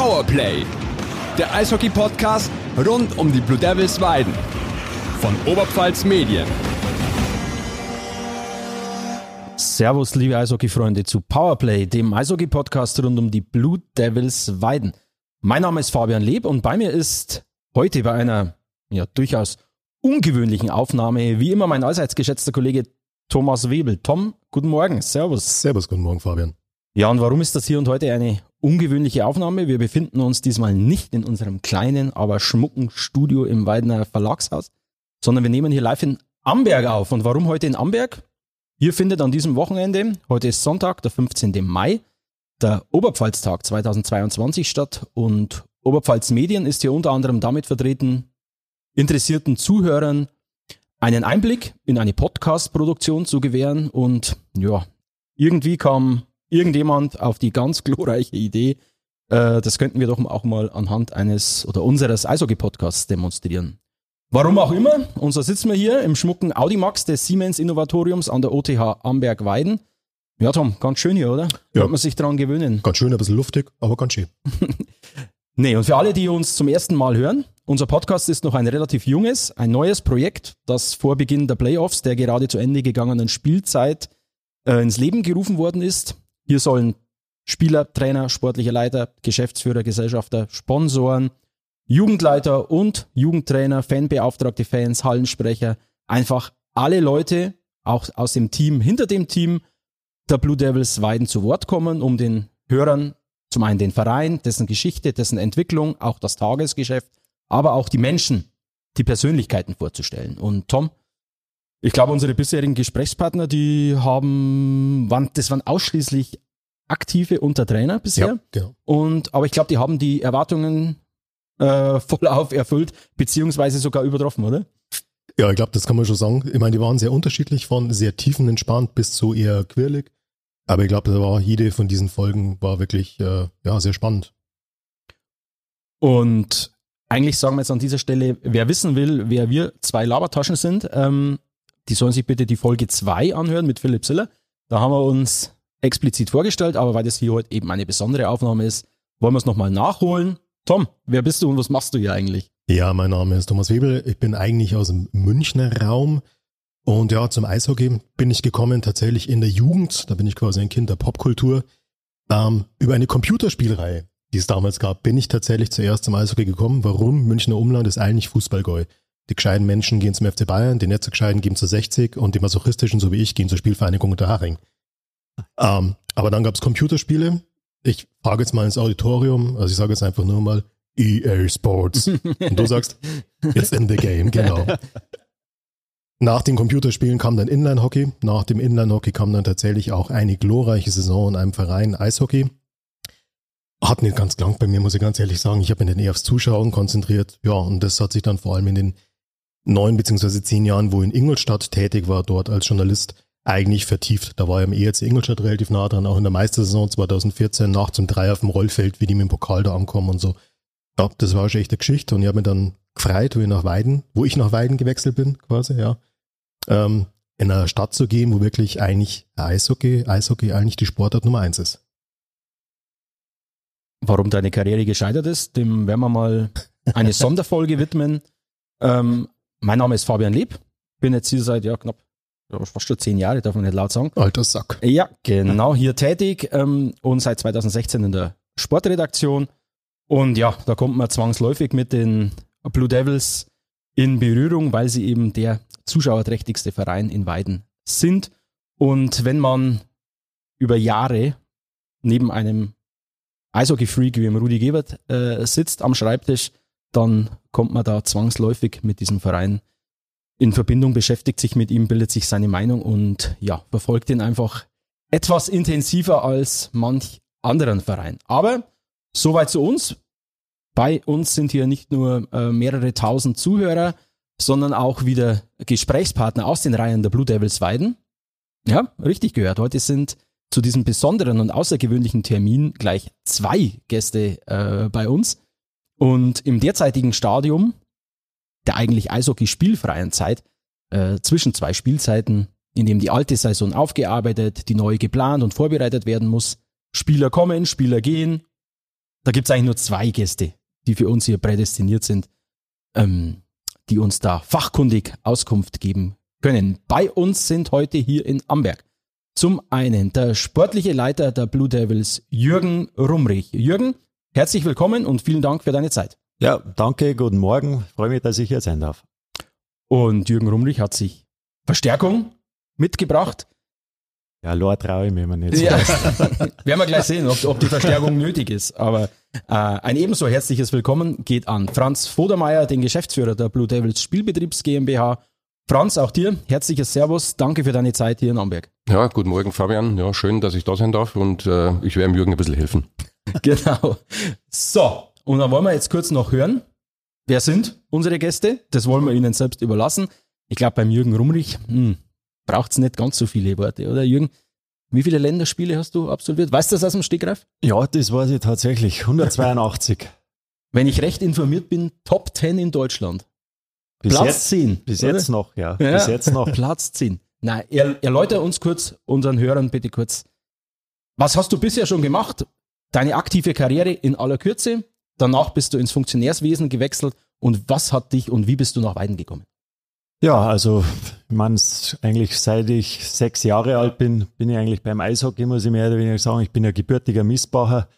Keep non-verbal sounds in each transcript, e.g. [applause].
Powerplay, der Eishockey-Podcast rund um die Blue Devils Weiden von Oberpfalz Medien. Servus, liebe Eishockey-Freunde, zu Powerplay, dem Eishockey-Podcast rund um die Blue Devils Weiden. Mein Name ist Fabian Leb und bei mir ist heute bei einer ja, durchaus ungewöhnlichen Aufnahme, wie immer mein allseits geschätzter Kollege Thomas Webel. Tom, guten Morgen, Servus. Servus, guten Morgen, Fabian. Ja, und warum ist das hier und heute eine ungewöhnliche Aufnahme? Wir befinden uns diesmal nicht in unserem kleinen, aber schmucken Studio im Weidener Verlagshaus, sondern wir nehmen hier live in Amberg auf. Und warum heute in Amberg? Hier findet an diesem Wochenende, heute ist Sonntag, der 15. Mai, der Oberpfalztag 2022 statt und Oberpfalz Medien ist hier unter anderem damit vertreten, interessierten Zuhörern einen Einblick in eine Podcast-Produktion zu gewähren und ja, irgendwie kam irgendjemand auf die ganz glorreiche Idee, äh, das könnten wir doch auch mal anhand eines oder unseres Eishockey-Podcasts demonstrieren. Warum auch immer, und so sitzen wir hier im schmucken Audimax des Siemens Innovatoriums an der OTH Amberg-Weiden. Ja, Tom, ganz schön hier, oder? Ja. Kann man sich dran gewöhnen. Ganz schön, ein bisschen luftig, aber ganz schön. [laughs] nee, und für alle, die uns zum ersten Mal hören, unser Podcast ist noch ein relativ junges, ein neues Projekt, das vor Beginn der Playoffs der gerade zu Ende gegangenen Spielzeit äh, ins Leben gerufen worden ist. Hier sollen Spieler, Trainer, sportliche Leiter, Geschäftsführer, Gesellschafter, Sponsoren, Jugendleiter und Jugendtrainer, Fanbeauftragte Fans, Hallensprecher, einfach alle Leute, auch aus dem Team, hinter dem Team der Blue Devils Weiden zu Wort kommen, um den Hörern zum einen den Verein, dessen Geschichte, dessen Entwicklung, auch das Tagesgeschäft, aber auch die Menschen, die Persönlichkeiten vorzustellen. Und Tom, ich glaube, unsere bisherigen Gesprächspartner, die haben, waren, das waren ausschließlich aktive Untertrainer bisher. Ja, genau. Und, aber ich glaube, die haben die Erwartungen äh, vollauf erfüllt, beziehungsweise sogar übertroffen, oder? Ja, ich glaube, das kann man schon sagen. Ich meine, die waren sehr unterschiedlich von sehr tiefenentspannt bis zu eher quirlig. Aber ich glaube, da war jede von diesen Folgen war wirklich äh, ja, sehr spannend. Und eigentlich sagen wir jetzt an dieser Stelle, wer wissen will, wer wir zwei Labertaschen sind, ähm, die sollen sich bitte die Folge 2 anhören mit Philipp Siller. Da haben wir uns explizit vorgestellt, aber weil das hier heute eben eine besondere Aufnahme ist, wollen wir es nochmal nachholen. Tom, wer bist du und was machst du hier eigentlich? Ja, mein Name ist Thomas Webel. Ich bin eigentlich aus dem Münchner Raum. Und ja, zum Eishockey bin ich gekommen tatsächlich in der Jugend. Da bin ich quasi ein Kind der Popkultur. Ähm, über eine Computerspielreihe, die es damals gab, bin ich tatsächlich zuerst zum Eishockey gekommen. Warum? Münchner Umland ist eigentlich Fußballgäu. Die gescheiten Menschen gehen zum FC Bayern, die nicht so gescheiten gehen zur 60 und die masochistischen, so wie ich, gehen zur Spielvereinigung Unterhaching. Ähm, aber dann gab es Computerspiele. Ich frage jetzt mal ins Auditorium, also ich sage jetzt einfach nur mal EA Sports. Und du sagst, it's in the game, genau. Nach den Computerspielen kam dann Inline-Hockey. Nach dem Inline-Hockey kam dann tatsächlich auch eine glorreiche Saison in einem Verein Eishockey. Hat nicht ganz lang bei mir, muss ich ganz ehrlich sagen. Ich habe mich dann eher aufs Zuschauen konzentriert. Ja, und das hat sich dann vor allem in den neun beziehungsweise zehn Jahren, wo in Ingolstadt tätig war, dort als Journalist, eigentlich vertieft. Da war ja im ERC Ingolstadt relativ nah dran, auch in der Meistersaison 2014 nach zum Drei auf dem Rollfeld, wie die mit dem Pokal da ankommen und so. Ja, das war schon echt eine Geschichte und ich habe mich dann gefreut, wo ich nach Weiden, wo ich nach Weiden gewechselt bin, quasi, ja, ähm, in eine Stadt zu gehen, wo wirklich eigentlich Eishockey, Eishockey eigentlich die Sportart Nummer eins ist. Warum deine Karriere gescheitert ist, dem werden wir mal eine [laughs] Sonderfolge widmen. Ähm, mein Name ist Fabian Lieb, bin jetzt hier seit ja, knapp fast schon zehn Jahre, darf man nicht laut sagen. Alter Sack. Ja, genau, hier tätig ähm, und seit 2016 in der Sportredaktion. Und ja, da kommt man zwangsläufig mit den Blue Devils in Berührung, weil sie eben der zuschauerträchtigste Verein in Weiden sind. Und wenn man über Jahre neben einem Eishockey-Freak wie dem Rudi Gebert äh, sitzt am Schreibtisch, dann kommt man da zwangsläufig mit diesem Verein in Verbindung, beschäftigt sich mit ihm, bildet sich seine Meinung und ja, verfolgt ihn einfach etwas intensiver als manch anderen Verein. Aber soweit zu uns. Bei uns sind hier nicht nur äh, mehrere tausend Zuhörer, sondern auch wieder Gesprächspartner aus den Reihen der Blue Devils Weiden. Ja, richtig gehört. Heute sind zu diesem besonderen und außergewöhnlichen Termin gleich zwei Gäste äh, bei uns. Und im derzeitigen Stadium der eigentlich Eishockey-spielfreien Zeit, äh, zwischen zwei Spielzeiten, in dem die alte Saison aufgearbeitet, die neue geplant und vorbereitet werden muss, Spieler kommen, Spieler gehen, da gibt es eigentlich nur zwei Gäste, die für uns hier prädestiniert sind, ähm, die uns da fachkundig Auskunft geben können. Bei uns sind heute hier in Amberg zum einen der sportliche Leiter der Blue Devils, Jürgen Rumrich. Jürgen, herzlich willkommen und vielen Dank für deine Zeit. Ja, danke, guten Morgen. Freue mich, dass ich hier sein darf. Und Jürgen Rumrich hat sich Verstärkung mitgebracht. Ja, Lord traue ich mir immer nicht. Ja. [laughs] Werden wir gleich sehen, ob, ob die Verstärkung nötig ist. Aber äh, ein ebenso herzliches Willkommen geht an Franz Vodermeier, den Geschäftsführer der Blue Devils Spielbetriebs GmbH. Franz, auch dir herzliches Servus. Danke für deine Zeit hier in Amberg. Ja, guten Morgen, Fabian. Ja, schön, dass ich da sein darf und äh, ich werde Jürgen ein bisschen helfen. [laughs] Genau. So, und dann wollen wir jetzt kurz noch hören, wer sind unsere Gäste? Das wollen wir Ihnen selbst überlassen. Ich glaube, beim Jürgen Rumrich hm, braucht es nicht ganz so viele Worte, oder Jürgen? Wie viele Länderspiele hast du absolviert? Weißt du das aus dem Stegreif? Ja, das weiß ich tatsächlich. 182. [laughs] Wenn ich recht informiert bin, Top 10 in Deutschland. Bis Platz jetzt, 10. Bis oder? jetzt noch, ja. Ja. Bis jetzt noch. [laughs] Platz 10. Nein, er, erläuter uns kurz, unseren Hörern bitte kurz, was hast du bisher schon gemacht? Deine aktive Karriere in aller Kürze. Danach bist du ins Funktionärswesen gewechselt. Und was hat dich und wie bist du nach Weiden gekommen? Ja, also ich meine, eigentlich seit ich sechs Jahre alt bin, bin ich eigentlich beim Eishockey, muss ich mehr oder weniger sagen. Ich bin ja gebürtiger Missbacher.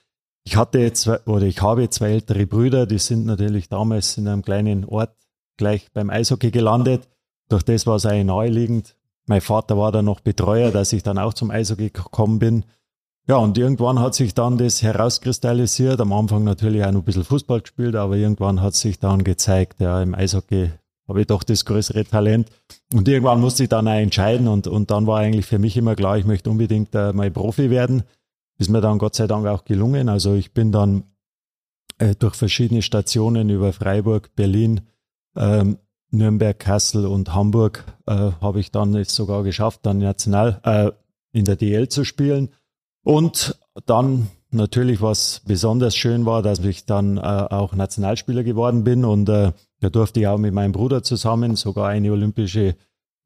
Ich hatte zwei, oder ich habe zwei ältere Brüder, die sind natürlich damals in einem kleinen Ort gleich beim Eishockey gelandet. Durch das war es eigentlich naheliegend. Mein Vater war dann noch Betreuer, dass ich dann auch zum Eishockey gekommen bin. Ja, und irgendwann hat sich dann das herauskristallisiert. Am Anfang natürlich auch noch ein bisschen Fußball gespielt, aber irgendwann hat sich dann gezeigt, ja, im Eishockey habe ich doch das größere Talent. Und irgendwann musste ich dann auch entscheiden und, und dann war eigentlich für mich immer klar, ich möchte unbedingt äh, mal Profi werden. Ist mir dann Gott sei Dank auch gelungen. Also ich bin dann äh, durch verschiedene Stationen über Freiburg, Berlin, ähm, Nürnberg, Kassel und Hamburg äh, habe ich dann es sogar geschafft, dann national äh, in der DL zu spielen. Und dann natürlich, was besonders schön war, dass ich dann äh, auch Nationalspieler geworden bin und äh, da durfte ich auch mit meinem Bruder zusammen sogar eine olympische,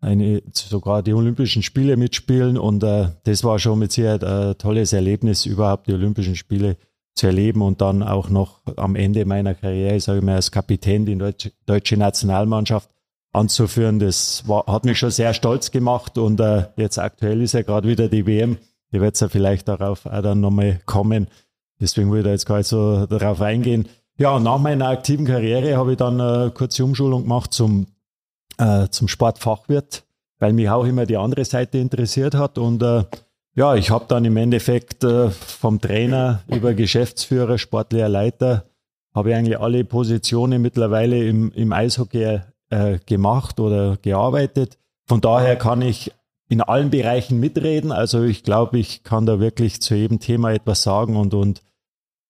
eine, sogar die Olympischen Spiele mitspielen und äh, das war schon mit Sicherheit ein tolles Erlebnis, überhaupt die Olympischen Spiele zu erleben und dann auch noch am Ende meiner Karriere, sage ich mal, als Kapitän die deutsche, deutsche Nationalmannschaft anzuführen. Das war, hat mich schon sehr stolz gemacht und äh, jetzt aktuell ist ja gerade wieder die WM. Ihr werdet ja vielleicht darauf auch dann nochmal kommen. Deswegen will ich da jetzt gar nicht so darauf eingehen. Ja, nach meiner aktiven Karriere habe ich dann eine kurze Umschulung gemacht zum, äh, zum Sportfachwirt, weil mich auch immer die andere Seite interessiert hat. Und äh, ja, ich habe dann im Endeffekt äh, vom Trainer über Geschäftsführer, sportlicher Leiter, habe ich eigentlich alle Positionen mittlerweile im, im Eishockey äh, gemacht oder gearbeitet. Von daher kann ich in allen Bereichen mitreden. Also ich glaube, ich kann da wirklich zu jedem Thema etwas sagen und, und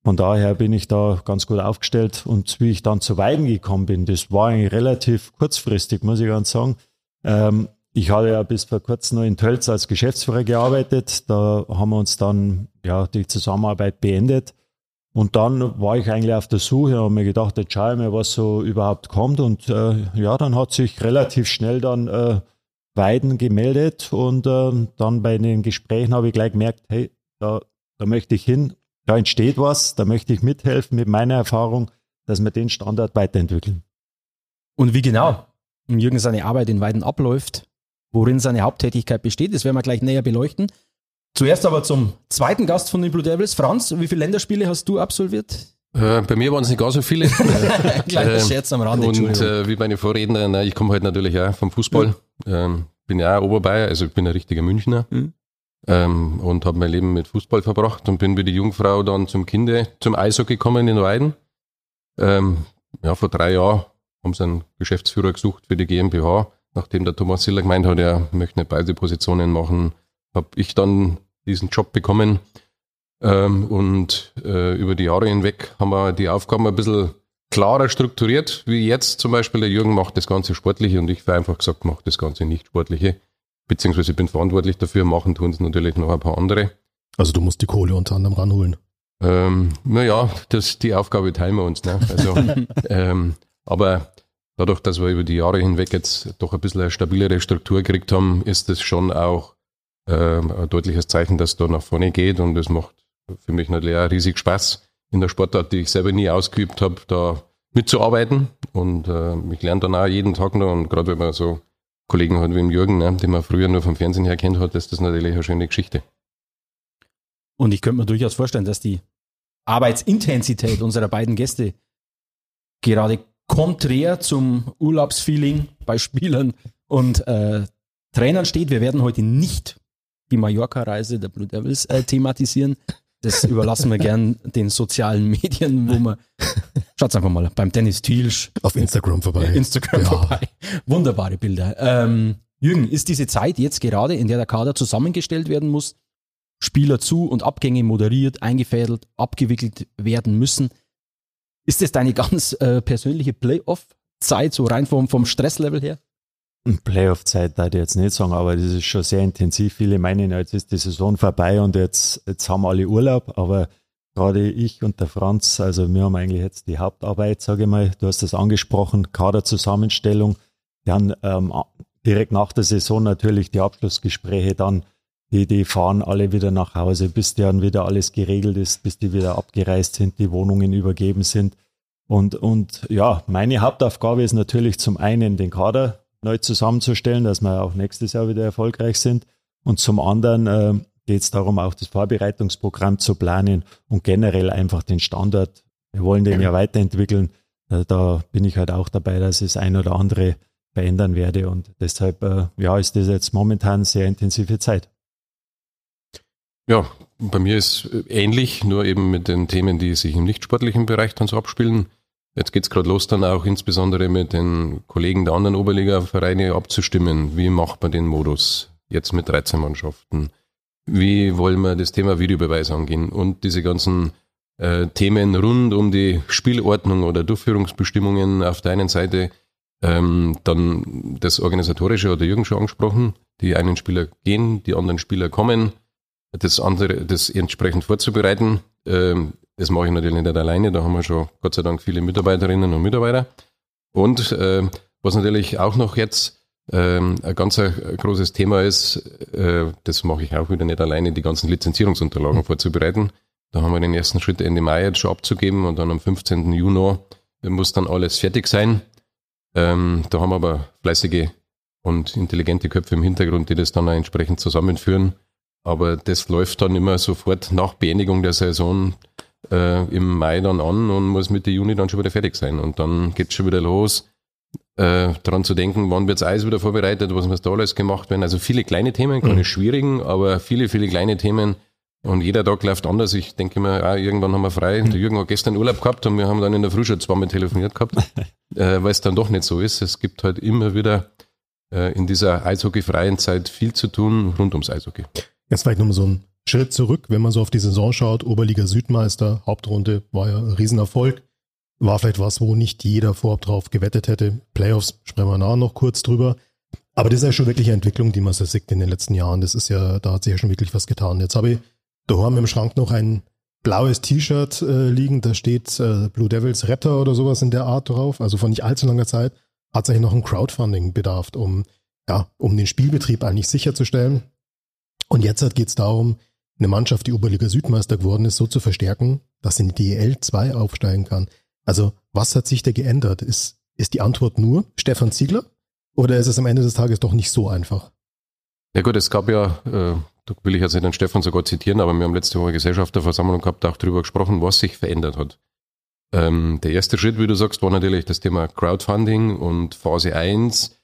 von daher bin ich da ganz gut aufgestellt. Und wie ich dann zu Weiden gekommen bin, das war eigentlich relativ kurzfristig, muss ich ganz sagen. Ähm, ich hatte ja bis vor kurzem noch in Tölz als Geschäftsführer gearbeitet. Da haben wir uns dann ja die Zusammenarbeit beendet. Und dann war ich eigentlich auf der Suche und habe mir gedacht, jetzt schaue ich mir, was so überhaupt kommt. Und äh, ja, dann hat sich relativ schnell dann äh, Weiden gemeldet und äh, dann bei den Gesprächen habe ich gleich gemerkt, hey, da, da möchte ich hin, da entsteht was, da möchte ich mithelfen mit meiner Erfahrung, dass wir den Standard weiterentwickeln. Und wie genau Jürgen seine Arbeit in Weiden abläuft, worin seine Haupttätigkeit besteht, das werden wir gleich näher beleuchten. Zuerst aber zum zweiten Gast von den Blue Devils. Franz, wie viele Länderspiele hast du absolviert? Äh, bei mir waren es nicht gar so viele. [laughs] Kleiner Ähm, Scherz am Rande, Und äh, wie meine Vorrednerin, na, ich komme halt natürlich auch vom Fußball. Ähm, bin ja auch Oberbayer, also ich bin ein richtiger Münchner. Mhm. Ähm, und habe mein Leben mit Fußball verbracht und bin wie die Jungfrau dann zum Kinde, zum Eishockey gekommen in Weiden. Ähm, ja, vor drei Jahren haben sie einen Geschäftsführer gesucht für die GmbH. Nachdem der Thomas Siller gemeint hat, er möchte nicht beide Positionen machen, habe ich dann diesen Job bekommen. Ähm, und äh, über die Jahre hinweg haben wir die Aufgaben ein bisschen klarer strukturiert, wie jetzt zum Beispiel der Jürgen macht das Ganze Sportliche und ich habe einfach gesagt, mache das Ganze nicht Sportliche. Beziehungsweise ich bin verantwortlich dafür, machen tun es natürlich noch ein paar andere. Also du musst die Kohle unter anderem ranholen. Ähm, naja, das, die Aufgabe teilen wir uns. Ne? Also, [laughs] ähm, aber dadurch, dass wir über die Jahre hinweg jetzt doch ein bisschen eine stabilere Struktur gekriegt haben, ist das schon auch ähm, ein deutliches Zeichen, dass es da nach vorne geht und das macht für mich natürlich auch riesig Spaß, in der Sportart, die ich selber nie ausgeübt habe, da mitzuarbeiten. Und äh, ich lerne dann auch jeden Tag noch. Und gerade wenn man so Kollegen hat wie im Jürgen, ne, den man früher nur vom Fernsehen her kennt hat, ist das natürlich eine schöne Geschichte. Und ich könnte mir durchaus vorstellen, dass die Arbeitsintensität unserer beiden Gäste gerade konträr zum Urlaubsfeeling bei Spielern und äh, Trainern steht. Wir werden heute nicht die Mallorca-Reise der Blue Devils äh, thematisieren. Das überlassen wir gern den sozialen Medien, wo man, schaut einfach mal beim Dennis Thielsch. Auf Instagram vorbei. [laughs] Instagram ja. vorbei. Wunderbare Bilder. Ähm, Jürgen, ist diese Zeit jetzt gerade, in der der Kader zusammengestellt werden muss, Spieler zu und Abgänge moderiert, eingefädelt, abgewickelt werden müssen, ist das deine [laughs] ganz äh, persönliche Playoff-Zeit, so rein vom, vom Stresslevel her? Playoff-Zeit würde ich jetzt nicht sagen, aber das ist schon sehr intensiv. Viele meinen, jetzt ist die Saison vorbei und jetzt, jetzt haben alle Urlaub, aber gerade ich und der Franz, also wir haben eigentlich jetzt die Hauptarbeit, sage ich mal. Du hast das angesprochen, Kaderzusammenstellung. Dann ähm, direkt nach der Saison natürlich die Abschlussgespräche, dann die, die fahren alle wieder nach Hause, bis dann wieder alles geregelt ist, bis die wieder abgereist sind, die Wohnungen übergeben sind. Und, und ja, meine Hauptaufgabe ist natürlich zum einen den Kader neu zusammenzustellen, dass wir auch nächstes Jahr wieder erfolgreich sind. Und zum anderen äh, geht es darum, auch das Vorbereitungsprogramm zu planen und generell einfach den Standard. Wir wollen den ja weiterentwickeln. Da, da bin ich halt auch dabei, dass es ein oder andere verändern werde. Und deshalb, äh, ja, ist das jetzt momentan sehr intensive Zeit. Ja, bei mir ist ähnlich, nur eben mit den Themen, die sich im nichtsportlichen Bereich dann so abspielen. Jetzt geht's gerade los, dann auch insbesondere mit den Kollegen der anderen Oberliga-Vereine abzustimmen. Wie macht man den Modus jetzt mit 13 Mannschaften? Wie wollen wir das Thema Videobeweis angehen? Und diese ganzen äh, Themen rund um die Spielordnung oder Durchführungsbestimmungen auf der einen Seite, ähm, dann das Organisatorische hat der Jürgen schon angesprochen. Die einen Spieler gehen, die anderen Spieler kommen. Das andere, das entsprechend vorzubereiten. Ähm, das mache ich natürlich nicht alleine, da haben wir schon Gott sei Dank viele Mitarbeiterinnen und Mitarbeiter. Und äh, was natürlich auch noch jetzt äh, ein ganz ein großes Thema ist, äh, das mache ich auch wieder nicht alleine, die ganzen Lizenzierungsunterlagen vorzubereiten. Da haben wir den ersten Schritt Ende Mai jetzt schon abzugeben und dann am 15. Juni muss dann alles fertig sein. Ähm, da haben wir aber fleißige und intelligente Köpfe im Hintergrund, die das dann auch entsprechend zusammenführen. Aber das läuft dann immer sofort nach Beendigung der Saison äh, im Mai dann an und muss Mitte Juni dann schon wieder fertig sein. Und dann geht es schon wieder los, äh, daran zu denken, wann wird das Eis wieder vorbereitet, was muss da alles gemacht werden. Also viele kleine Themen, keine mhm. schwierigen, aber viele, viele kleine Themen. Und jeder Tag läuft anders. Ich denke mir, ah, irgendwann haben wir frei. Mhm. Der Jürgen hat gestern Urlaub gehabt und wir haben dann in der Früh schon zweimal telefoniert gehabt, [laughs] äh, weil es dann doch nicht so ist. Es gibt halt immer wieder äh, in dieser eishockeyfreien Zeit viel zu tun rund ums Eishockey. Jetzt vielleicht nochmal so ein Schritt zurück, wenn man so auf die Saison schaut, Oberliga Südmeister, Hauptrunde war ja ein Riesenerfolg. War vielleicht was, wo nicht jeder vorab drauf gewettet hätte. Playoffs sprechen wir nachher noch kurz drüber. Aber das ist ja schon wirklich eine Entwicklung, die man so sieht in den letzten Jahren. Das ist ja, da hat sich ja schon wirklich was getan. Jetzt habe ich daheim im Schrank noch ein blaues T-Shirt äh, liegen, da steht äh, Blue Devils Retter oder sowas in der Art drauf. Also von nicht allzu langer Zeit hat es eigentlich noch ein Crowdfunding bedarf, um, ja, um den Spielbetrieb eigentlich sicherzustellen. Und jetzt geht es darum, eine Mannschaft, die Oberliga Südmeister geworden ist, so zu verstärken, dass sie in die DEL 2 aufsteigen kann. Also was hat sich da geändert? Ist, ist die Antwort nur Stefan Ziegler oder ist es am Ende des Tages doch nicht so einfach? Ja gut, es gab ja, äh, da will ich jetzt nicht den Stefan sogar zitieren, aber wir haben letzte Woche Gesellschafterversammlung gehabt, auch darüber gesprochen, was sich verändert hat. Ähm, der erste Schritt, wie du sagst, war natürlich das Thema Crowdfunding und Phase 1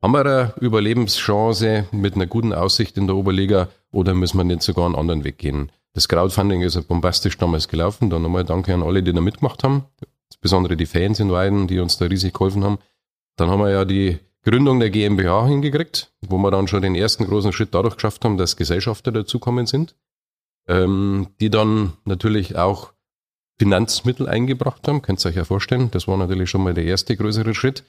haben wir eine Überlebenschance mit einer guten Aussicht in der Oberliga oder müssen wir nicht sogar einen anderen Weg gehen? Das Crowdfunding ist ja bombastisch damals gelaufen. Dann nochmal danke an alle, die da mitgemacht haben. Insbesondere die Fans in Weiden, die uns da riesig geholfen haben. Dann haben wir ja die Gründung der GmbH hingekriegt, wo wir dann schon den ersten großen Schritt dadurch geschafft haben, dass Gesellschafter dazukommen sind, ähm, die dann natürlich auch Finanzmittel eingebracht haben. Könnt ihr euch ja vorstellen. Das war natürlich schon mal der erste größere Schritt.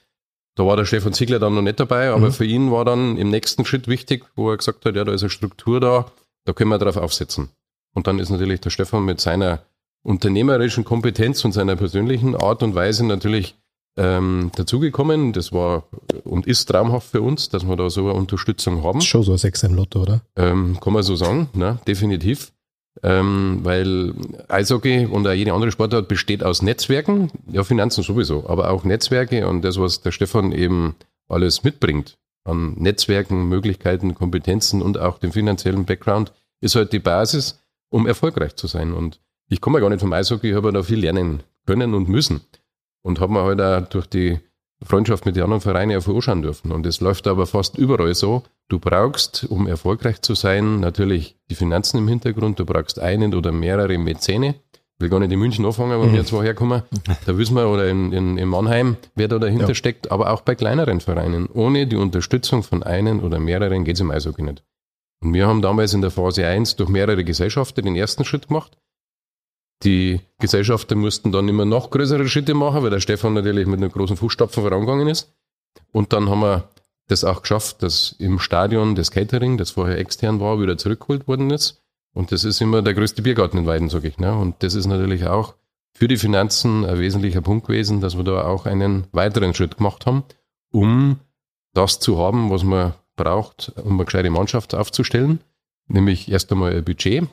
Da war der Stefan Ziegler dann noch nicht dabei, aber mhm. für ihn war dann im nächsten Schritt wichtig, wo er gesagt hat, ja, da ist eine Struktur da, da können wir drauf aufsetzen. Und dann ist natürlich der Stefan mit seiner unternehmerischen Kompetenz und seiner persönlichen Art und Weise natürlich ähm, dazugekommen. Das war und ist traumhaft für uns, dass wir da so eine Unterstützung haben. Schon so ein Sechs im Lotto, oder? Ähm, kann man so sagen, ne? definitiv. Ähm, weil Eishockey und auch jede andere Sportart besteht aus Netzwerken, ja Finanzen sowieso, aber auch Netzwerke und das, was der Stefan eben alles mitbringt an Netzwerken, Möglichkeiten, Kompetenzen und auch dem finanziellen Background, ist halt die Basis, um erfolgreich zu sein. Und ich komme ja gar nicht vom Eishockey, ich habe da viel lernen können und müssen und habe mir halt auch durch die Freundschaft mit den anderen Vereinen ja anschauen dürfen. Und es läuft aber fast überall so. Du brauchst, um erfolgreich zu sein, natürlich die Finanzen im Hintergrund. Du brauchst einen oder mehrere Mäzene. Ich will gar nicht in München anfangen, wenn wir jetzt woher kommen. Da wissen wir, oder in, in, in Mannheim, wer da dahinter ja. steckt. Aber auch bei kleineren Vereinen. Ohne die Unterstützung von einen oder mehreren geht es im Eishockey nicht. Und wir haben damals in der Phase 1 durch mehrere Gesellschaften den ersten Schritt gemacht. Die Gesellschaften mussten dann immer noch größere Schritte machen, weil der Stefan natürlich mit einem großen Fußstapfen vorangegangen ist. Und dann haben wir das auch geschafft, dass im Stadion das Catering, das vorher extern war, wieder zurückgeholt worden ist. Und das ist immer der größte Biergarten in Weiden, sage ich. Ne? Und das ist natürlich auch für die Finanzen ein wesentlicher Punkt gewesen, dass wir da auch einen weiteren Schritt gemacht haben, um das zu haben, was man braucht, um eine gescheite Mannschaft aufzustellen. Nämlich erst einmal ein Budget,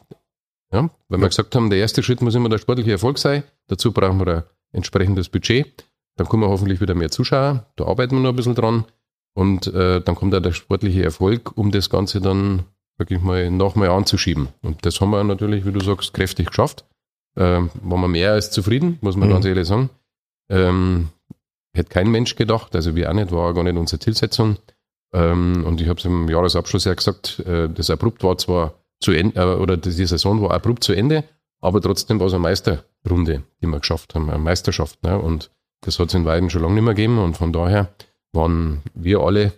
ja, weil wir gesagt haben, der erste Schritt muss immer der sportliche Erfolg sein. Dazu brauchen wir ein entsprechendes Budget. Dann kommen hoffentlich wieder mehr Zuschauer. Da arbeiten wir noch ein bisschen dran. Und äh, dann kommt auch der sportliche Erfolg, um das Ganze dann wirklich mal nochmal anzuschieben. Und das haben wir natürlich, wie du sagst, kräftig geschafft. Ähm, waren wir mehr als zufrieden, muss man mhm. ganz ehrlich sagen. Ähm, hätte kein Mensch gedacht, also wir auch nicht, war gar nicht unsere Zielsetzung. Ähm, und ich habe es im Jahresabschluss ja gesagt, äh, das abrupt war zwar zu Ende, äh, oder die Saison war abrupt zu Ende, aber trotzdem war es eine Meisterrunde, die wir geschafft haben, eine Meisterschaft. Ne? Und das hat es in Weiden schon lange nicht mehr gegeben und von daher waren wir alle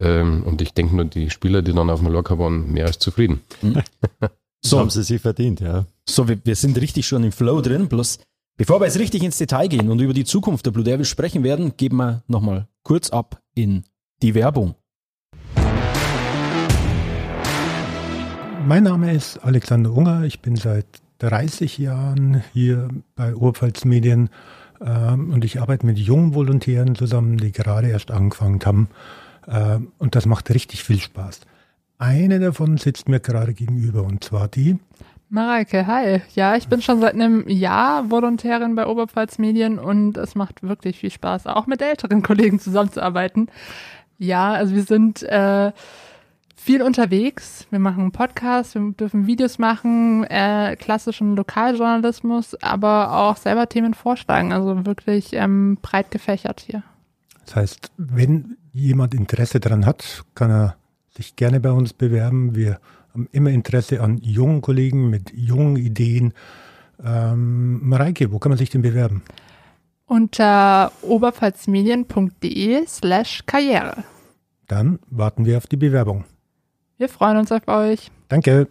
ähm, und ich denke nur die Spieler, die dann auf Mallorca waren, mehr als zufrieden. Mhm. [laughs] so haben sie sich verdient, ja. So, wir, wir sind richtig schon im Flow drin, bloß bevor wir jetzt richtig ins Detail gehen und über die Zukunft der Blue Devils sprechen werden, geben wir nochmal kurz ab in die Werbung. Mein Name ist Alexander Unger. Ich bin seit 30 Jahren hier bei Urpfalz Medien und ich arbeite mit jungen Volontären zusammen, die gerade erst angefangen haben. Ähm, und das macht richtig viel Spaß. Eine davon sitzt mir gerade gegenüber und zwar die. Mareike, hi. Ja, ich bin schon seit einem Jahr Volontärin bei Oberpfalz Medien und es macht wirklich viel Spaß, auch mit älteren Kollegen zusammenzuarbeiten. Ja, also wir sind äh, viel unterwegs. Wir machen Podcasts, wir dürfen Videos machen, äh, klassischen Lokaljournalismus, aber auch selber Themen vorschlagen. Also wirklich ähm, breit gefächert hier. Das heißt, wenn jemand Interesse daran hat, kann er sich gerne bei uns bewerben. Wir haben immer Interesse an jungen Kollegen mit jungen Ideen. Ähm, Mareike, wo kann man sich denn bewerben? Unter oberpfalzmedien.de slash Karriere. Dann warten wir auf die Bewerbung. Wir freuen uns auf euch. Danke.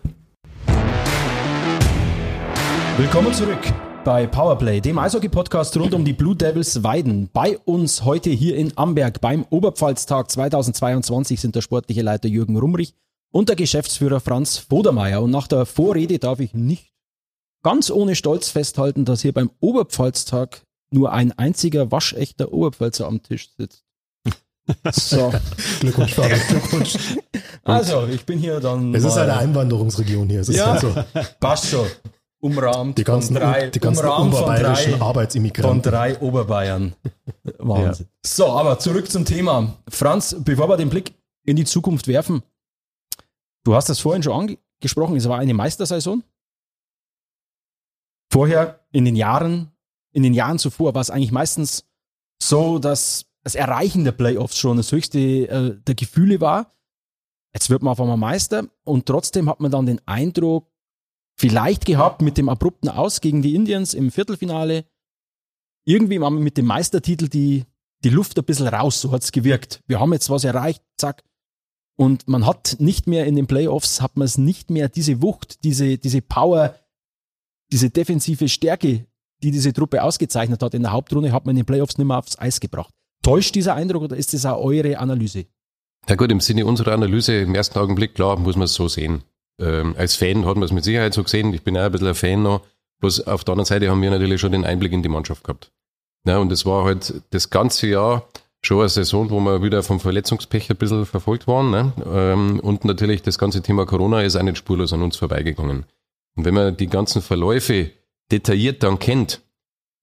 Willkommen zurück bei Powerplay, dem Eishockey-Podcast rund um die Blue Devils Weiden. Bei uns heute hier in Amberg beim Oberpfalztag 2022 sind der sportliche Leiter Jürgen Rumrich und der Geschäftsführer Franz Bodermeier. Und nach der Vorrede darf ich nicht ganz ohne Stolz festhalten, dass hier beim Oberpfalztag nur ein einziger waschechter Oberpfalzer am Tisch sitzt. So. [laughs] Glückwunsch, Fabian. Glückwunsch. Also, ich bin hier dann. Es ist eine Einwanderungsregion hier. Es ja, so. [laughs] passt schon. Umrahmt die ganzen, von drei, die ganzen oberbayerischen von drei, Arbeitsimmigranten. Von drei Oberbayern. [laughs] Wahnsinn. Ja. So, aber zurück zum Thema. Franz, bevor wir den Blick in die Zukunft werfen, du hast das vorhin schon angesprochen, es war eine Meistersaison. Vorher, in den Jahren, in den Jahren zuvor, war es eigentlich meistens so, dass das Erreichen der Playoffs schon das höchste äh, der Gefühle war. Jetzt wird man auf einmal Meister und trotzdem hat man dann den Eindruck vielleicht gehabt mit dem abrupten Aus gegen die Indians im Viertelfinale, irgendwie mal mit dem Meistertitel die, die Luft ein bisschen raus, so hat es gewirkt. Wir haben jetzt was erreicht, zack. Und man hat nicht mehr in den Playoffs, hat man es nicht mehr diese Wucht, diese, diese Power, diese defensive Stärke, die diese Truppe ausgezeichnet hat in der Hauptrunde, hat man in den Playoffs nicht mehr aufs Eis gebracht. Täuscht dieser Eindruck oder ist das auch eure Analyse? Ja gut, im Sinne unserer Analyse im ersten Augenblick, klar, muss man es so sehen. Ähm, als Fan hat man es mit Sicherheit so gesehen. Ich bin auch ein bisschen ein Fan noch. Bloß auf der anderen Seite haben wir natürlich schon den Einblick in die Mannschaft gehabt. Ja, und es war halt das ganze Jahr schon eine Saison, wo wir wieder vom Verletzungspech ein bisschen verfolgt waren. Ne? Ähm, und natürlich das ganze Thema Corona ist auch nicht spurlos an uns vorbeigegangen. Und wenn man die ganzen Verläufe detailliert dann kennt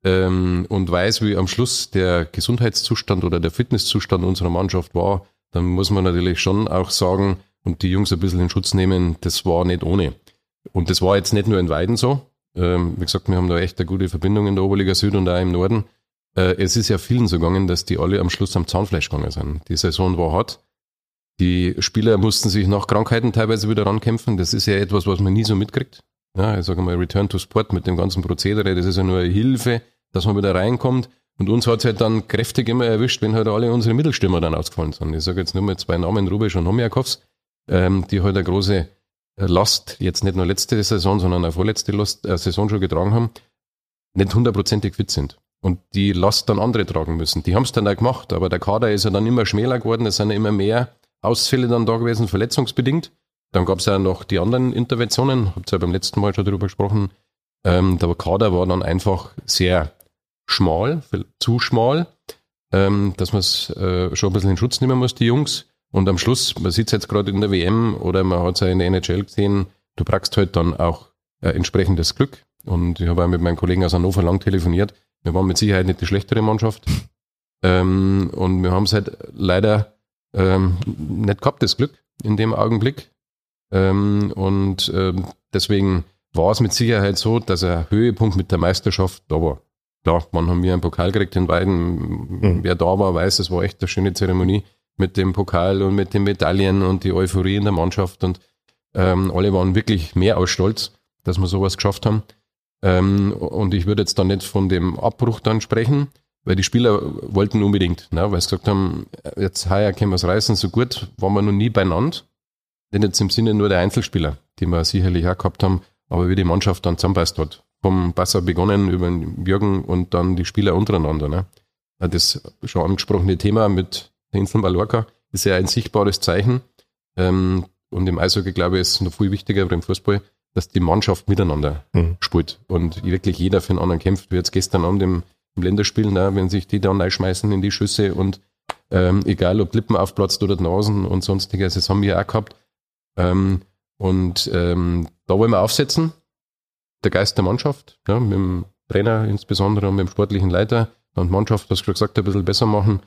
ähm, und weiß, wie am Schluss der Gesundheitszustand oder der Fitnesszustand unserer Mannschaft war, dann muss man natürlich schon auch sagen und die Jungs ein bisschen in Schutz nehmen, das war nicht ohne. Und das war jetzt nicht nur in Weiden so. Ähm, wie gesagt, wir haben da echt eine gute Verbindung in der Oberliga Süd und auch im Norden. Äh, es ist ja vielen so gegangen, dass die alle am Schluss am Zahnfleisch gegangen sind. Die Saison war hart. Die Spieler mussten sich nach Krankheiten teilweise wieder rankämpfen. Das ist ja etwas, was man nie so mitkriegt. Ja, ich sage mal, Return to Sport mit dem ganzen Prozedere, das ist ja nur eine Hilfe, dass man wieder reinkommt. Und uns hat es halt dann kräftig immer erwischt, wenn halt alle unsere Mittelstürmer dann ausgefallen sind. Ich sage jetzt nur mal zwei Namen, Rubisch und Homiakovs, ähm, die halt eine große Last, jetzt nicht nur letzte Saison, sondern auch vorletzte Last, äh, Saison schon getragen haben, nicht hundertprozentig fit sind. Und die Last dann andere tragen müssen. Die haben es dann auch gemacht, aber der Kader ist ja dann immer schmäler geworden, es sind ja immer mehr Ausfälle dann da gewesen, verletzungsbedingt. Dann gab es ja noch die anderen Interventionen, habt ihr ja beim letzten Mal schon darüber gesprochen. Ähm, der Kader war dann einfach sehr schmal, zu schmal, ähm, dass man es äh, schon ein bisschen in Schutz nehmen muss, die Jungs. Und am Schluss, man sieht es jetzt gerade in der WM oder man hat es ja in der NHL gesehen, du brauchst halt dann auch äh, entsprechendes Glück. Und ich habe auch mit meinem Kollegen aus Hannover lang telefoniert. Wir waren mit Sicherheit nicht die schlechtere Mannschaft. Ähm, und wir haben es halt leider ähm, nicht gehabt, das Glück in dem Augenblick. Ähm, und ähm, deswegen war es mit Sicherheit so, dass ein Höhepunkt mit der Meisterschaft da war. Klar, wann haben wir einen Pokal gekriegt in beiden? Mhm. Wer da war, weiß, es war echt eine schöne Zeremonie mit dem Pokal und mit den Medaillen und die Euphorie in der Mannschaft. Und ähm, alle waren wirklich mehr als stolz, dass wir sowas geschafft haben. Ähm, und ich würde jetzt dann nicht von dem Abbruch dann sprechen, weil die Spieler wollten unbedingt, ne, weil sie gesagt haben, jetzt heuer können wir es reißen, so gut waren wir noch nie beieinander. Nicht jetzt im Sinne nur der Einzelspieler, die wir sicherlich auch gehabt haben, aber wie die Mannschaft dann zusammenpasst hat. Vom Basser begonnen über den Jürgen und dann die Spieler untereinander. Ne. Das schon angesprochene Thema mit der Insel Mallorca ist ja ein sichtbares Zeichen. Ähm, und im Eishockey, glaube ich, ist es noch viel wichtiger, aber im Fußball, dass die Mannschaft miteinander mhm. spielt und wirklich jeder für den anderen kämpft, wie jetzt gestern Abend im im Länderspiel, ne, wenn sich die dann schmeißen in die Schüsse und ähm, egal ob Lippen aufplatzt oder Nasen und sonstiges, das haben wir auch gehabt. Ähm, und ähm, da wollen wir aufsetzen, der Geist der Mannschaft, ja, mit dem Trainer insbesondere und mit dem sportlichen Leiter und Mannschaft, was gesagt, ein bisschen besser machen.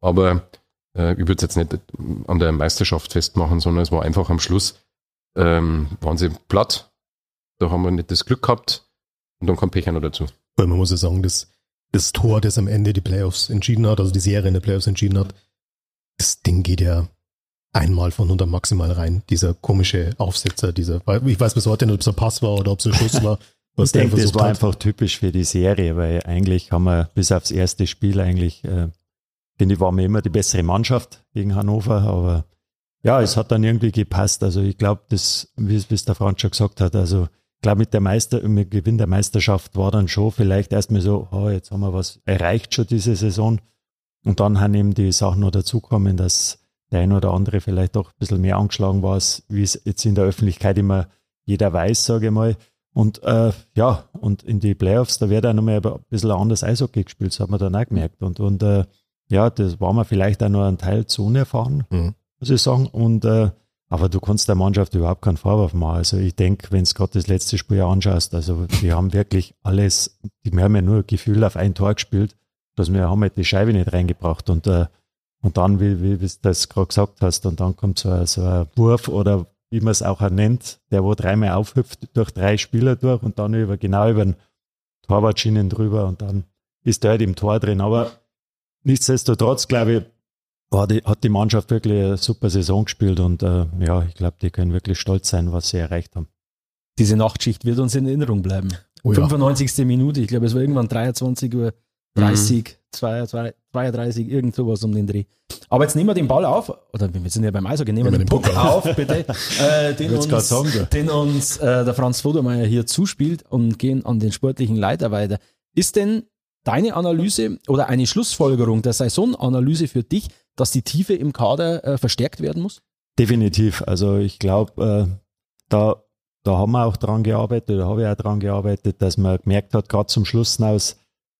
Aber äh, ich würde es jetzt nicht an der Meisterschaft festmachen, sondern es war einfach am Schluss, ähm, waren sie platt. Da haben wir nicht das Glück gehabt und dann kommt Pech noch dazu. Weil man muss ja sagen, das das Tor, das am Ende die Playoffs entschieden hat, also die Serie in der Playoffs entschieden hat, das Ding geht ja einmal von 100 maximal rein. Dieser komische Aufsetzer, dieser, ich weiß bis heute nicht, ob es ein Pass war oder ob es ein Schuss war. [laughs] Was ich denke, das war hat. einfach typisch für die Serie, weil eigentlich haben wir bis aufs erste Spiel eigentlich, äh, finde ich, waren wir immer die bessere Mannschaft gegen Hannover, aber ja, es hat dann irgendwie gepasst. Also ich glaube, das, wie es der Franz schon gesagt hat, also glaube, mit der Meister, mit Gewinn der Meisterschaft war dann schon vielleicht erstmal so, oh, jetzt haben wir was erreicht schon diese Saison. Und dann haben eben die Sachen noch dazukommen, dass der ein oder andere vielleicht doch ein bisschen mehr angeschlagen war, wie es jetzt in der Öffentlichkeit immer jeder weiß, sage ich mal. Und äh, ja, und in die Playoffs, da wird auch nochmal ein bisschen anders Eishockey gespielt, das hat man dann auch gemerkt. Und, und äh, ja, das war mir vielleicht auch noch ein Teil zu unerfahren, mhm. muss ich sagen. Und äh, aber du kannst der Mannschaft überhaupt keinen Vorwurf machen. Also ich denke, wenn du gerade das letzte Spiel anschaust, also die haben wirklich alles, die haben ja nur Gefühl auf ein Tor gespielt, dass wir haben halt die Scheibe nicht reingebracht und, äh, und dann, wie, wie, wie du das gerade gesagt hast, und dann kommt so ein, so ein Wurf oder wie man es auch nennt, der wo dreimal aufhüpft durch drei Spieler durch und dann über, genau über den Torwartschienen drüber und dann ist der halt im Tor drin. Aber nichtsdestotrotz, glaube ich, war die, hat die Mannschaft wirklich eine super Saison gespielt und äh, ja, ich glaube, die können wirklich stolz sein, was sie erreicht haben. Diese Nachtschicht wird uns in Erinnerung bleiben. Oh ja. 95. Minute, ich glaube, es war irgendwann 23 Uhr 30, mhm. 32, 32, irgend sowas um den Dreh. Aber jetzt nehmen wir den Ball auf, oder wir sind ja beim Eishockey, nehmen wir den, den Puck auf, bitte, [laughs] äh, den, uns, sagen, den uns äh, der Franz Vodermeier hier zuspielt und gehen an den sportlichen Leiter weiter. Ist denn deine Analyse oder eine Schlussfolgerung der Saisonanalyse für dich, dass die Tiefe im Kader äh, verstärkt werden muss? Definitiv. Also ich glaube, äh, da, da haben wir auch dran gearbeitet, da habe ich auch dran gearbeitet, dass man gemerkt hat, gerade zum Schluss aus,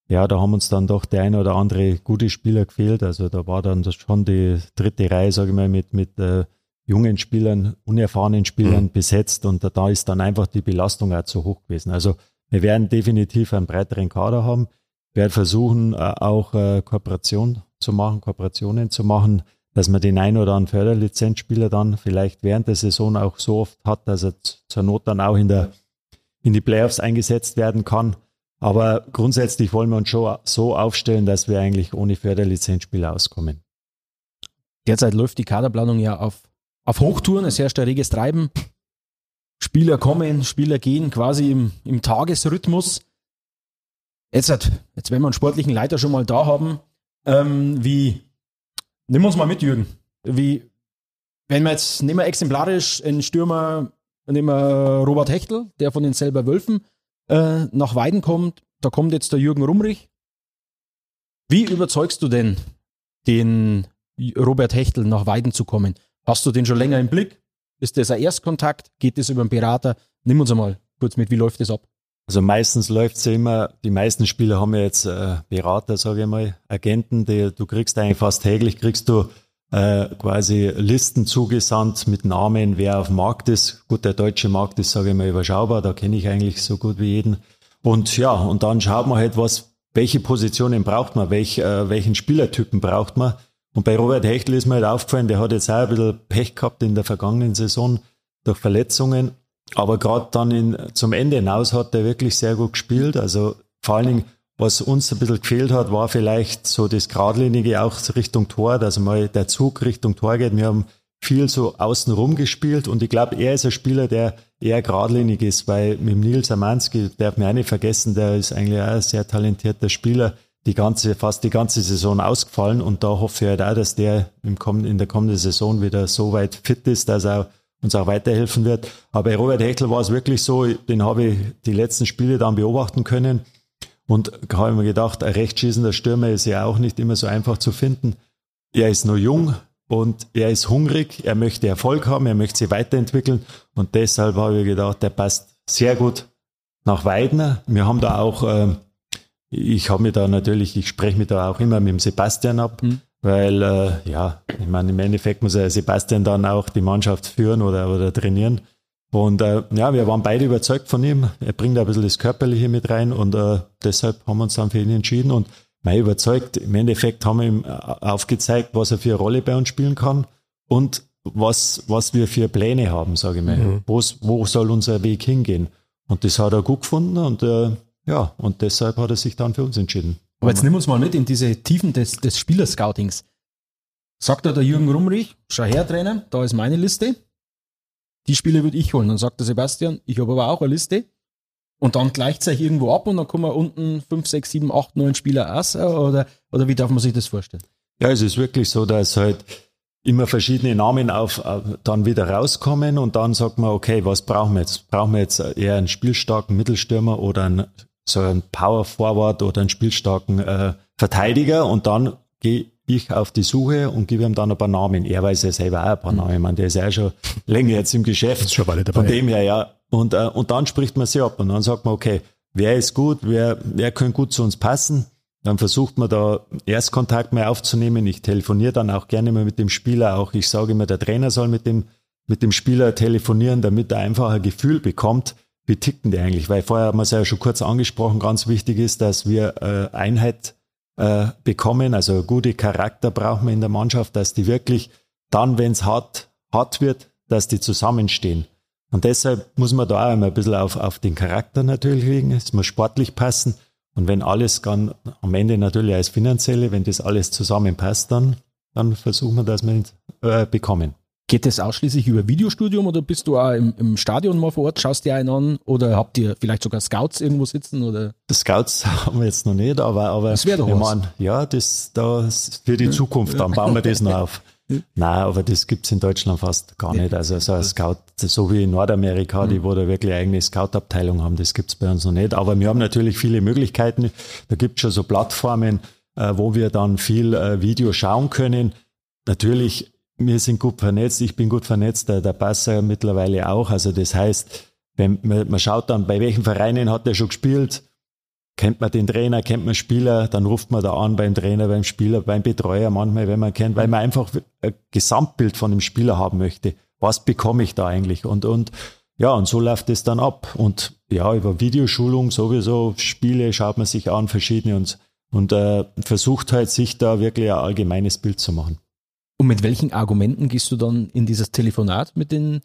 ja, da haben uns dann doch der eine oder andere gute Spieler gefehlt. Also da war dann schon die dritte Reihe, sage ich mal, mit, mit, äh, jungen Spielern, unerfahrenen Spielern mhm. besetzt und da ist dann einfach die Belastung auch zu hoch gewesen. Also wir werden definitiv einen breiteren Kader haben, wir werden versuchen äh, auch äh, Kooperation zu machen, Kooperationen zu machen, dass man den ein oder anderen Förderlizenzspieler dann vielleicht während der Saison auch so oft hat, dass er zur Not dann auch in der in die Playoffs eingesetzt werden kann. Aber grundsätzlich wollen wir uns schon so aufstellen, dass wir eigentlich ohne Förderlizenzspieler auskommen. Derzeit läuft die Kaderplanung ja auf, auf Hochtouren, es herrscht ein reges Treiben. Spieler kommen, Spieler gehen quasi im, im Tagesrhythmus. Jetzt, jetzt, wenn wir einen sportlichen Leiter schon mal da haben, ähm, wie, nimm uns mal mit, Jürgen. Wie, wenn wir jetzt, nehmen wir exemplarisch einen Stürmer, nehmen wir Robert Hechtel, der von den selber Wölfen äh, nach Weiden kommt. Da kommt jetzt der Jürgen Rumrich. Wie überzeugst du denn den Robert Hechtel nach Weiden zu kommen? Hast du den schon länger im Blick? Ist das ein Erstkontakt? Geht das über einen Berater? Nimm uns einmal kurz mit, wie läuft das ab? Also meistens läuft es ja immer, die meisten Spieler haben ja jetzt äh, Berater, sage ich mal, Agenten, die du kriegst eigentlich fast täglich, kriegst du äh, quasi Listen zugesandt mit Namen, wer auf dem Markt ist. Gut, der deutsche Markt ist, sage ich mal, überschaubar, da kenne ich eigentlich so gut wie jeden. Und ja, und dann schaut man halt, was, welche Positionen braucht man, welch, äh, welchen Spielertypen braucht man. Und bei Robert Hechtel ist mir halt aufgefallen, der hat jetzt auch ein bisschen Pech gehabt in der vergangenen Saison durch Verletzungen. Aber gerade dann in, zum Ende hinaus hat er wirklich sehr gut gespielt. Also vor allen Dingen, was uns ein bisschen gefehlt hat, war vielleicht so das Gradlinige auch Richtung Tor, dass mal der Zug Richtung Tor geht. Wir haben viel so außenrum gespielt und ich glaube, er ist ein Spieler, der eher geradlinig ist, weil mit Nils Amanski darf man auch nicht vergessen, der ist eigentlich auch ein sehr talentierter Spieler die ganze, fast die ganze Saison ausgefallen und da hoffe ich halt auch, dass der im, in der kommenden Saison wieder so weit fit ist, dass er uns auch weiterhelfen wird. Aber bei Robert Hechtel war es wirklich so, den habe ich die letzten Spiele dann beobachten können und habe mir gedacht, ein rechtsschießender Stürmer ist ja auch nicht immer so einfach zu finden. Er ist nur jung und er ist hungrig, er möchte Erfolg haben, er möchte sich weiterentwickeln und deshalb habe ich gedacht, der passt sehr gut nach Weidner. Wir haben da auch äh, ich habe mir da natürlich, ich spreche mich da auch immer mit dem Sebastian ab, mhm. weil äh, ja, ich meine, im Endeffekt muss ja Sebastian dann auch die Mannschaft führen oder, oder trainieren. Und äh, ja, wir waren beide überzeugt von ihm. Er bringt ein bisschen das Körperliche mit rein und äh, deshalb haben wir uns dann für ihn entschieden. Und mal überzeugt, im Endeffekt haben wir ihm äh, aufgezeigt, was er für eine Rolle bei uns spielen kann und was, was wir für Pläne haben, sage ich mal. Mhm. wo soll unser Weg hingehen? Und das hat er gut gefunden und äh, ja, und deshalb hat er sich dann für uns entschieden. Aber jetzt nimm uns mal mit in diese Tiefen des, des Spielerscoutings. Sagt da der Jürgen Rumrich, schau her, Trainer, da ist meine Liste. Die Spiele würde ich holen. Dann sagt der Sebastian, ich habe aber auch eine Liste. Und dann gleicht sich irgendwo ab und dann kommen unten 5, 6, 7, 8, 9 Spieler aus. Oder, oder wie darf man sich das vorstellen? Ja, es ist wirklich so, dass halt immer verschiedene Namen auf, dann wieder rauskommen und dann sagt man, okay, was brauchen wir jetzt? Brauchen wir jetzt eher einen spielstarken Mittelstürmer oder einen so ein Power Forward oder einen spielstarken äh, Verteidiger und dann gehe ich auf die Suche und gebe ihm dann ein paar Namen. Er weiß ja selber auch ein paar mhm. Namen. Ich meine, der ist ja schon [laughs] länger jetzt im Geschäft. Schon dabei. Von dem her, ja. Und, äh, und dann spricht man sie ab und dann sagt man, okay, wer ist gut, wer, wer könnte gut zu uns passen? Dann versucht man da Erstkontakt mal aufzunehmen. Ich telefoniere dann auch gerne mal mit dem Spieler. Auch ich sage immer, der Trainer soll mit dem, mit dem Spieler telefonieren, damit er einfach ein Gefühl bekommt, wie ticken die eigentlich? Weil vorher haben wir es ja schon kurz angesprochen, ganz wichtig ist, dass wir äh, Einheit äh, bekommen, also gute Charakter brauchen wir in der Mannschaft, dass die wirklich dann, wenn es hart, hart wird, dass die zusammenstehen. Und deshalb muss man da auch immer ein bisschen auf, auf den Charakter natürlich legen. Es muss sportlich passen. Und wenn alles kann, am Ende natürlich als Finanzielle, wenn das alles zusammenpasst, dann, dann versuchen wir, dass wir ihn äh, bekommen. Geht das ausschließlich über Videostudium oder bist du auch im, im Stadion mal vor Ort, schaust dir einen an oder habt ihr vielleicht sogar Scouts irgendwo sitzen oder? Scouts [laughs] haben wir jetzt noch nicht, aber, aber das wäre doch was. Meine, ja, das, das für die Zukunft, dann bauen wir das noch auf. [laughs] Nein, aber das gibt's in Deutschland fast gar nicht. Also so ein Scout, so wie in Nordamerika, die mhm. wo da wirklich eine eigene Scout-Abteilung haben, das gibt's bei uns noch nicht. Aber wir haben natürlich viele Möglichkeiten. Da gibt's schon so Plattformen, äh, wo wir dann viel äh, Video schauen können. Natürlich wir sind gut vernetzt, ich bin gut vernetzt, der, der Passer mittlerweile auch. Also das heißt, wenn man, man schaut dann, bei welchen Vereinen hat er schon gespielt, kennt man den Trainer, kennt man Spieler, dann ruft man da an beim Trainer, beim Spieler, beim Betreuer manchmal, wenn man kennt, weil man einfach ein Gesamtbild von dem Spieler haben möchte. Was bekomme ich da eigentlich? Und, und ja, und so läuft es dann ab. Und ja, über Videoschulung sowieso, Spiele schaut man sich an, verschiedene und, und äh, versucht halt, sich da wirklich ein allgemeines Bild zu machen. Und mit welchen Argumenten gehst du dann in dieses Telefonat mit den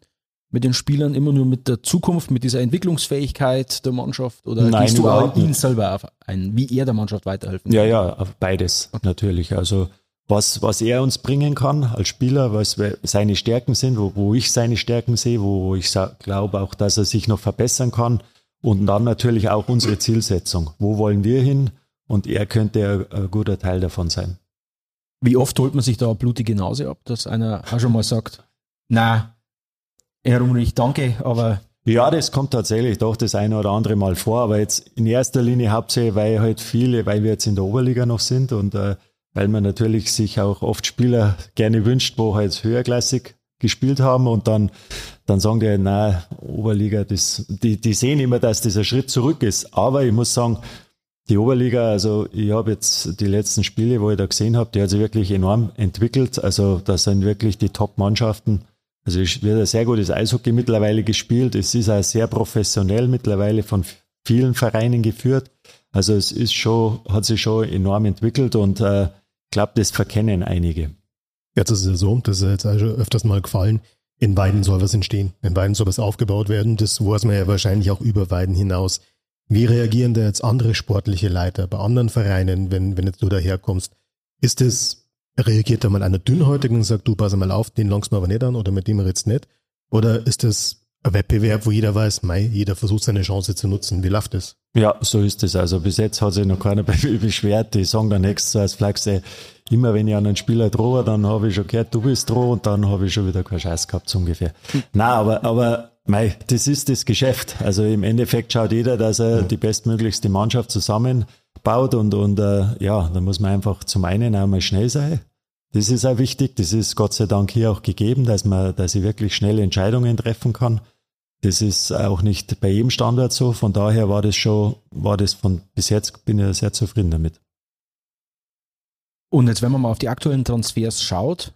mit den Spielern immer nur mit der Zukunft, mit dieser Entwicklungsfähigkeit der Mannschaft oder Nein, gehst du auch ihn selber auf ein, wie er der Mannschaft weiterhelfen Ja, ja, beides natürlich. Also was, was er uns bringen kann als Spieler, was seine Stärken sind, wo, wo ich seine Stärken sehe, wo ich glaube auch, dass er sich noch verbessern kann und dann natürlich auch unsere Zielsetzung. Wo wollen wir hin? Und er könnte ein guter Teil davon sein. Wie oft holt man sich da eine blutige Nase ab, dass einer auch schon mal sagt, na, Herr Rumrich, danke, aber. Ja, das kommt tatsächlich doch das eine oder andere Mal vor, aber jetzt in erster Linie hauptsächlich, weil halt viele, weil wir jetzt in der Oberliga noch sind und äh, weil man natürlich sich auch oft Spieler gerne wünscht, wo halt höherklassig gespielt haben und dann, dann sagen die, na, Oberliga, das, die, die sehen immer, dass das ein Schritt zurück ist. Aber ich muss sagen, die Oberliga, also ich habe jetzt die letzten Spiele, wo ich da gesehen habe, die hat sich wirklich enorm entwickelt. Also da sind wirklich die Top-Mannschaften also es wird ein sehr gutes Eishockey mittlerweile gespielt. Es ist auch sehr professionell mittlerweile von vielen Vereinen geführt. Also es ist schon, hat sich schon enorm entwickelt und äh, ich glaube, das verkennen einige. Jetzt ist es ja so, das ist jetzt also öfters mal gefallen, in Weiden soll was entstehen. In Weiden soll was aufgebaut werden. Das weiß man ja wahrscheinlich auch über Weiden hinaus. Wie reagieren da jetzt andere sportliche Leiter bei anderen Vereinen, wenn, wenn jetzt du daherkommst? Ist es Reagiert da mal einer dünnhäutig und sagt, du pass mal auf, den langst du aber nicht an oder mit dem redest nicht? Oder ist das ein Wettbewerb, wo jeder weiß, mei, jeder versucht seine Chance zu nutzen? Wie läuft das? Ja, so ist es. Also bis jetzt hat sich noch keiner [laughs] beschwert. Die sagen dann extra als Flagse, immer wenn ich an einen Spieler drohe, dann habe ich schon gehört, du bist droh und dann habe ich schon wieder keinen Scheiß gehabt, so ungefähr. Hm. Na, aber, aber, mei, das ist das Geschäft. Also im Endeffekt schaut jeder, dass er ja. die bestmöglichste Mannschaft zusammen baut und, und äh, ja, da muss man einfach zum einen einmal schnell sein. Das ist auch wichtig. Das ist Gott sei Dank hier auch gegeben, dass man, dass ich wirklich schnelle Entscheidungen treffen kann. Das ist auch nicht bei jedem Standort so. Von daher war das schon, war das von bis jetzt bin ich sehr zufrieden damit. Und jetzt, wenn man mal auf die aktuellen Transfers schaut,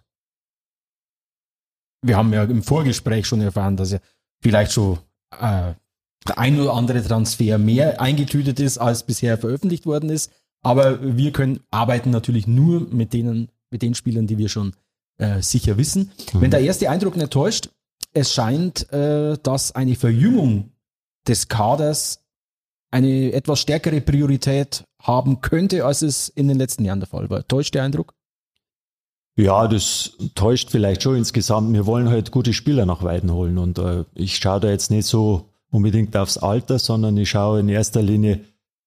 wir haben ja im Vorgespräch schon erfahren, dass ja vielleicht schon äh, ein oder andere Transfer mehr eingetütet ist, als bisher veröffentlicht worden ist. Aber wir können arbeiten natürlich nur mit denen, mit den Spielern, die wir schon äh, sicher wissen. Mhm. Wenn der erste Eindruck nicht täuscht, es scheint, äh, dass eine Verjüngung des Kaders eine etwas stärkere Priorität haben könnte, als es in den letzten Jahren der Fall war. Täuscht der Eindruck? Ja, das täuscht vielleicht schon insgesamt. Wir wollen halt gute Spieler nach Weiden holen und äh, ich schaue da jetzt nicht so unbedingt aufs Alter, sondern ich schaue in erster Linie,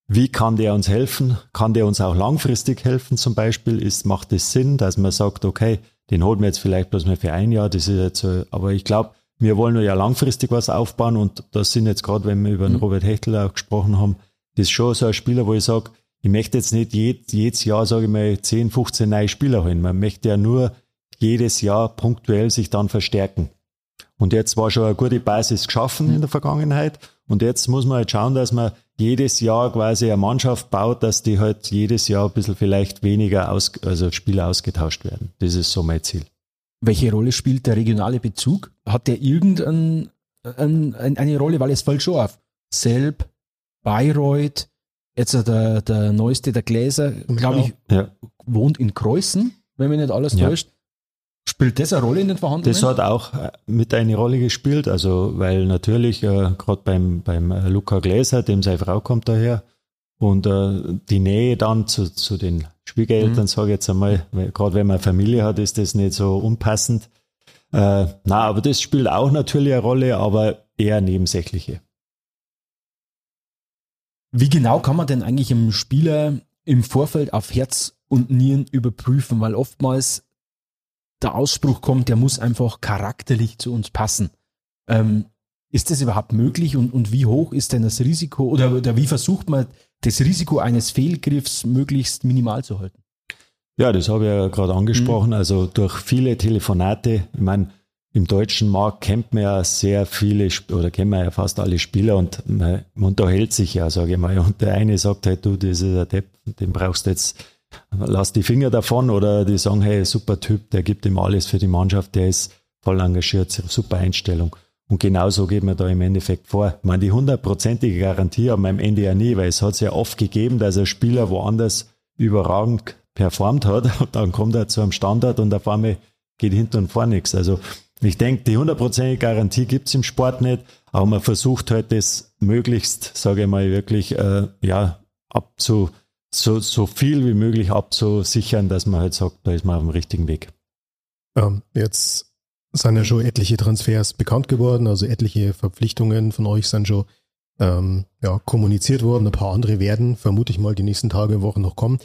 wie kann der uns helfen? Kann der uns auch langfristig helfen zum Beispiel? Ist, macht es Sinn, dass man sagt, okay, den holen wir jetzt vielleicht bloß mal für ein Jahr, das ist jetzt, aber ich glaube, wir wollen ja langfristig was aufbauen und das sind jetzt gerade, wenn wir über den mhm. Robert Hechtel auch gesprochen haben, das ist schon so ein Spieler, wo ich sage, ich möchte jetzt nicht jed, jedes Jahr, sage ich mal, 10, 15 neue Spieler holen. Man möchte ja nur jedes Jahr punktuell sich dann verstärken. Und jetzt war schon eine gute Basis geschaffen in der Vergangenheit. Und jetzt muss man halt schauen, dass man jedes Jahr quasi eine Mannschaft baut, dass die halt jedes Jahr ein bisschen vielleicht weniger aus, also Spieler ausgetauscht werden. Das ist so mein Ziel. Welche Rolle spielt der regionale Bezug? Hat der irgendeine eine Rolle, weil es fällt schon auf. Selb, Bayreuth, jetzt der, der neueste, der Gläser, glaube ich, ja. wohnt in Kreuzen, wenn mich nicht alles ja. täuscht. Spielt das eine Rolle in den Verhandlungen? Das hat auch äh, mit eine Rolle gespielt, also weil natürlich äh, gerade beim, beim äh, Luca Gläser, dem seine Frau kommt daher, und äh, die Nähe dann zu, zu den Schwiegereltern, mhm. sage ich jetzt einmal, gerade wenn man Familie hat, ist das nicht so unpassend. Äh, na, aber das spielt auch natürlich eine Rolle, aber eher nebensächliche. Wie genau kann man denn eigentlich im Spieler im Vorfeld auf Herz und Nieren überprüfen? Weil oftmals der Ausspruch kommt, der muss einfach charakterlich zu uns passen. Ähm, ist das überhaupt möglich und, und wie hoch ist denn das Risiko oder, oder wie versucht man das Risiko eines Fehlgriffs möglichst minimal zu halten? Ja, das habe ich ja gerade angesprochen. Mhm. Also durch viele Telefonate, ich meine, im deutschen Markt kennt man ja sehr viele oder kennen wir ja fast alle Spieler und man, man unterhält sich ja, sage ich mal. Und der eine sagt halt, du, das ist der Depp, den brauchst du jetzt, lass die Finger davon oder die sagen, hey, super Typ, der gibt ihm alles für die Mannschaft, der ist voll engagiert, super Einstellung. Und genauso geht man da im Endeffekt vor. Ich meine, die hundertprozentige Garantie haben wir am Ende ja nie, weil es hat es ja oft gegeben, dass ein Spieler woanders überragend performt hat und dann kommt er zu einem Standard und auf einmal geht hinten und vorne nichts. Also ich denke, die hundertprozentige Garantie gibt's im Sport nicht, aber man versucht halt das möglichst, sage ich mal, wirklich äh, ja, abzu, so, so viel wie möglich abzusichern, dass man halt sagt, da ist man auf dem richtigen Weg. Ähm, jetzt sind ja schon etliche Transfers bekannt geworden, also etliche Verpflichtungen von euch sind schon ähm, ja, kommuniziert worden. Ein paar andere werden, vermute ich mal, die nächsten Tage, und Wochen noch kommen.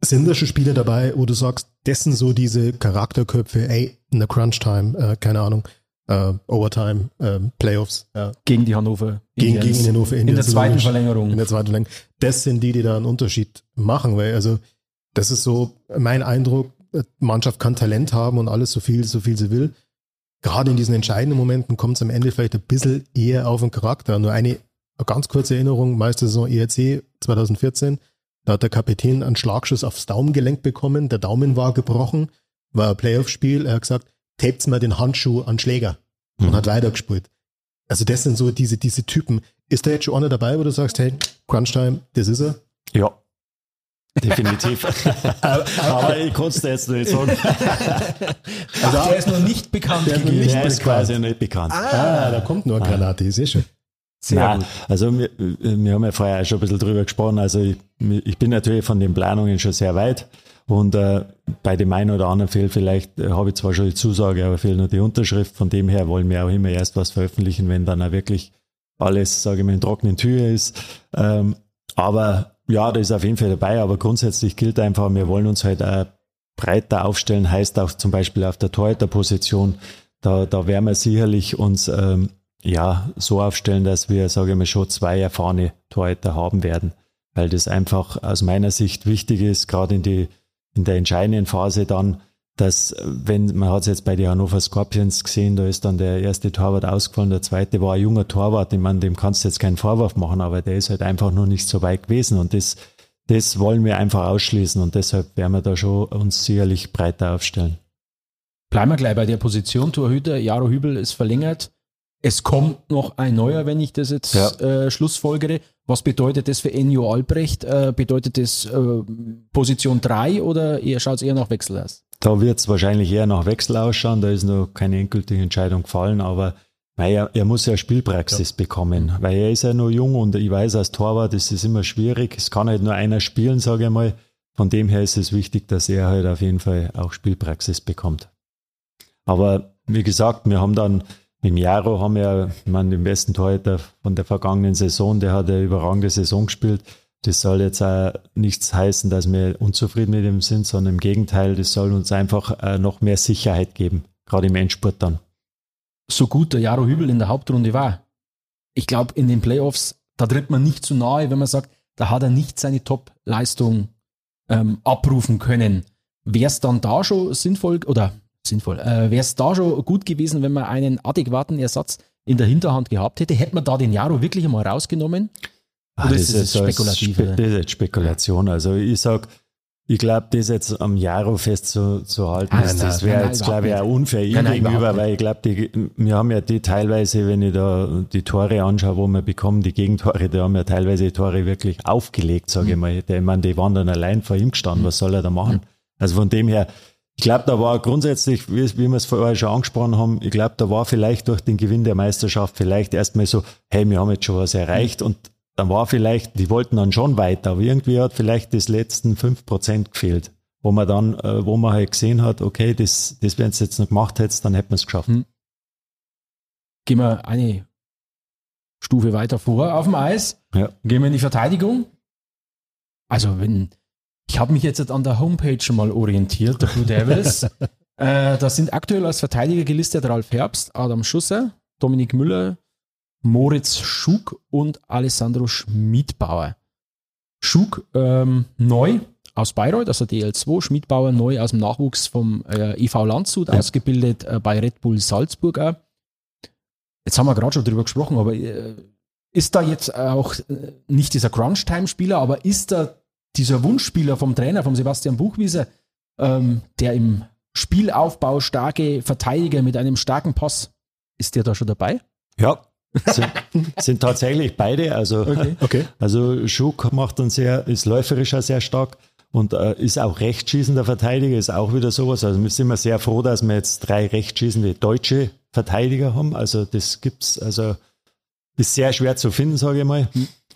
Sind da schon Spiele dabei, wo du sagst, dessen so diese Charakterköpfe, ey, in der Crunch-Time, äh, keine Ahnung, äh, Overtime, äh, Playoffs. Äh, gegen die Hannover gegen, gegen die Hannover Indians. In der zweiten Verlängerung. In der zweiten Verlängerung. Das sind die, die da einen Unterschied machen, weil also das ist so mein Eindruck, Mannschaft kann Talent haben und alles so viel, so viel sie will. Gerade in diesen entscheidenden Momenten kommt es am Ende vielleicht ein bisschen eher auf den Charakter. Nur eine ganz kurze Erinnerung, Meistersaison ERC 2014. Da hat der Kapitän einen Schlagschuss aufs Daumengelenk bekommen. Der Daumen war gebrochen, war ein Playoff-Spiel. Er hat gesagt, tapet mal den Handschuh an Schläger und mhm. hat weitergespielt. Also das sind so diese, diese Typen. Ist da jetzt schon einer dabei, wo du sagst, hey, Crunchtime, das ist er? Ja, Definitiv. [laughs] aber, ich konnte es jetzt nicht sagen. [laughs] also der ist noch nicht bekannt. Der, gegeben. Nicht der ist quasi nicht bekannt. Ah, ah da kommt nur eine Granate, ist eh schon. Sehr Nein, gut. Also wir, wir haben ja vorher auch schon ein bisschen drüber gesprochen. Also ich, ich bin natürlich von den Planungen schon sehr weit. Und äh, bei dem einen oder anderen fehlt vielleicht, äh, habe ich zwar schon die Zusage, aber fehlt nur die Unterschrift. Von dem her wollen wir auch immer erst was veröffentlichen, wenn dann auch wirklich alles, sage ich mal, in trockenen Tür ist. Ähm, aber ja, da ist auf jeden Fall dabei, aber grundsätzlich gilt einfach, wir wollen uns halt auch breiter aufstellen, heißt auch zum Beispiel auf der Torhüterposition, da, da werden wir sicherlich uns ähm, ja so aufstellen, dass wir, sage ich mal, schon zwei erfahrene Torhüter haben werden, weil das einfach aus meiner Sicht wichtig ist, gerade in in der entscheidenden Phase dann, dass wenn, man hat es jetzt bei den Hannover Scorpions gesehen, da ist dann der erste Torwart ausgefallen, der zweite war ein junger Torwart, ich meine, dem kannst du jetzt keinen Vorwurf machen, aber der ist halt einfach nur nicht so weit gewesen und das, das wollen wir einfach ausschließen und deshalb werden wir da schon uns sicherlich breiter aufstellen. Bleiben wir gleich bei der Position, Torhüter, Jaro Hübel ist verlängert. Es kommt noch ein neuer, wenn ich das jetzt ja. äh, schlussfolgere. Was bedeutet das für Enjo Albrecht? Äh, bedeutet das äh, Position 3 oder schaut es eher nach Wechsel aus? Da wird es wahrscheinlich eher nach Wechsel ausschauen. Da ist noch keine endgültige Entscheidung gefallen, aber weil er, muss ja Spielpraxis ja. bekommen, weil er ist ja noch jung und ich weiß, als Torwart ist es immer schwierig. Es kann halt nur einer spielen, sage ich mal. Von dem her ist es wichtig, dass er halt auf jeden Fall auch Spielpraxis bekommt. Aber wie gesagt, wir haben dann mit dem Jaro haben wir, ich meine, den besten Torhüter von der vergangenen Saison, der hat eine überragende Saison gespielt. Das soll jetzt auch nichts heißen, dass wir unzufrieden mit ihm sind, sondern im Gegenteil, das soll uns einfach äh, noch mehr Sicherheit geben, gerade im Endspurt dann. So gut der Jaro Hübel in der Hauptrunde war, ich glaube, in den Playoffs, da tritt man nicht zu nahe, wenn man sagt, da hat er nicht seine Top-Leistung ähm, abrufen können. Wäre es dann da schon sinnvoll oder sinnvoll, äh, wäre es da schon gut gewesen, wenn man einen adäquaten Ersatz in der Hinterhand gehabt hätte? Hätte man da den Jaro wirklich einmal rausgenommen? Ah, das ist, ist spekulativ? Spe das ist jetzt Spekulation. Also ich sag, ich glaube, das jetzt am Jaro festzuhalten, ah, ist, das wäre jetzt, glaube ich, auch unfair ihm gegenüber, weil ich glaube, wir haben ja die teilweise, wenn ich da die Tore anschaue, wo wir bekommen, die Gegentore, da haben wir teilweise die Tore wirklich aufgelegt, sage mhm. ich mal. Ich meine, die waren dann allein vor ihm gestanden, was soll er da machen? Mhm. Also von dem her, ich glaube, da war grundsätzlich, wie, wie wir es vorher schon angesprochen haben, ich glaube, da war vielleicht durch den Gewinn der Meisterschaft vielleicht erstmal so, hey, wir haben jetzt schon was erreicht und dann war vielleicht, die wollten dann schon weiter, aber irgendwie hat vielleicht das letzten fünf Prozent gefehlt, wo man dann, äh, wo man halt gesehen hat, okay, das, das wenn es jetzt noch gemacht hätte, dann hätten wir es geschafft. Hm. Gehen wir eine Stufe weiter vor auf dem Eis. Ja. Gehen wir in die Verteidigung. Also wenn, ich habe mich jetzt an der Homepage schon mal orientiert, der Blue Devils. [laughs] äh, da sind aktuell als Verteidiger gelistet Ralf Herbst, Adam Schusser, Dominik Müller, Moritz Schug und Alessandro Schmidbauer. Schug ähm, neu, aus Bayreuth, also DL2, Schmidbauer neu aus dem Nachwuchs vom äh, EV Landshut Ja. ausgebildet, äh, bei Red Bull Salzburg auch. Jetzt haben wir gerade schon drüber gesprochen, aber äh, ist da jetzt auch äh, nicht dieser Crunch-Time-Spieler, aber ist da dieser Wunschspieler vom Trainer, vom Sebastian Buchwieser, ähm, der im Spielaufbau starke Verteidiger mit einem starken Pass, ist der da schon dabei? Ja, [laughs] sind, sind tatsächlich beide. Also, Okay. Okay. also Schuck macht dann sehr, ist läuferisch auch sehr stark und äh, ist auch rechtsschießender Verteidiger, ist auch wieder sowas. Also wir sind immer sehr froh, dass wir jetzt drei rechtsschießende deutsche Verteidiger haben. Also das gibt's, also ist sehr schwer zu finden, sage ich mal.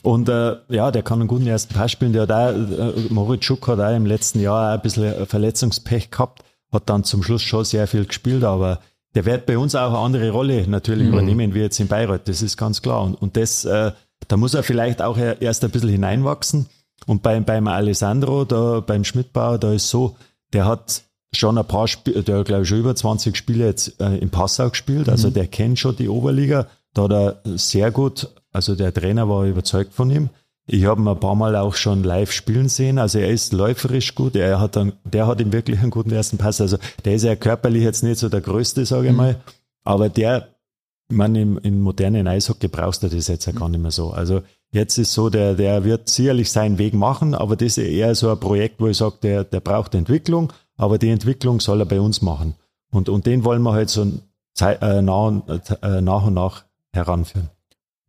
Und äh, ja, der kann einen guten ersten Pass spielen. Der hat auch, äh, Moritz Schuck hat auch im letzten Jahr ein bisschen Verletzungspech gehabt, hat dann zum Schluss schon sehr viel gespielt, aber der wird bei uns auch eine andere Rolle natürlich übernehmen wie jetzt in Bayreuth, das ist ganz klar. Und, und das, äh, da muss er vielleicht auch erst ein bisschen hineinwachsen. Und beim, beim Alessandro, da beim Schmidtbauer, da ist so, der hat schon ein paar Spiele, der hat glaube ich schon über 20 Spiele jetzt äh, im Passau gespielt, also der kennt schon die Oberliga, da hat er sehr gut, also der Trainer war überzeugt von ihm. Ich habe ihn ein paar Mal auch schon live spielen sehen. Also er ist läuferisch gut. Er hat dann, der hat ihm wirklich einen guten ersten Pass. Also der ist ja körperlich jetzt nicht so der Größte, sage ich mal. Aber der, ich meine, im, im modernen Eishockey brauchst du das jetzt ja gar nicht mehr so. Also jetzt ist so, der, der wird sicherlich seinen Weg machen, aber das ist eher so ein Projekt, wo ich sage, der, der braucht Entwicklung, aber die Entwicklung soll er bei uns machen. Und, und den wollen wir halt so äh, nach, und- äh, nach und nach heranführen.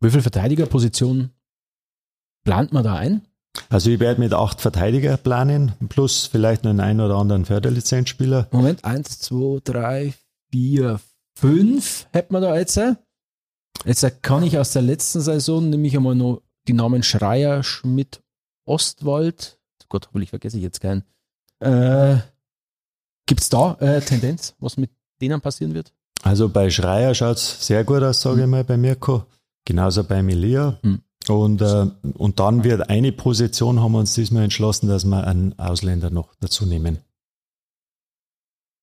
Wie viele Verteidigerpositionen plant man da ein? Also ich werde mit acht Verteidiger planen, plus vielleicht noch einen ein oder anderen Förderlizenzspieler. Moment, eins, zwei, drei, vier, fünf hätten wir da jetzt. Jetzt kann ich aus der letzten Saison nämlich einmal noch die Namen Schreier, Schmidt, Ostwald. Gott, hoffentlich vergesse ich jetzt keinen. Äh, Gibt es da äh, Tendenz, was mit denen passieren wird? Also bei Schreier schaut's sehr gut aus, sage ich mal, bei Mirko. Genauso bei Melia. Mhm. Und, äh, und dann wird eine Position, haben wir uns diesmal entschlossen, dass wir einen Ausländer noch dazu nehmen.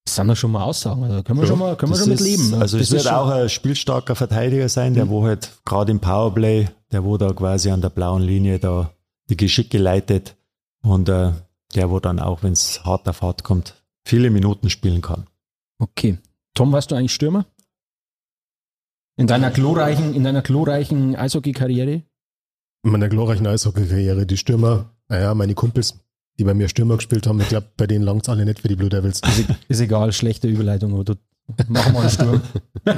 Das sind ja schon mal Aussagen. Also können wir Ja, schon mal, können wir schon mit ist- leben. ne? Also Das es wird auch ein spielstarker Verteidiger sein, der Mhm. wo halt gerade im Powerplay, der wo da quasi an der blauen Linie da die Geschicke leitet und äh, der wo dann auch, wenn es hart auf hart kommt, viele Minuten spielen kann. Okay. Tom, warst du eigentlich Stürmer? In deiner glorreichen, in deiner glorreichen Eishockey-Karriere? In meiner glorreichen Eishockey-Karriere, die Stürmer, naja, meine Kumpels, die bei mir Stürmer gespielt haben, ich glaube, bei denen langt es alle nicht für die Blue Devils. Ist egal, schlechte Überleitung, aber du mach mal einen Sturm. [laughs]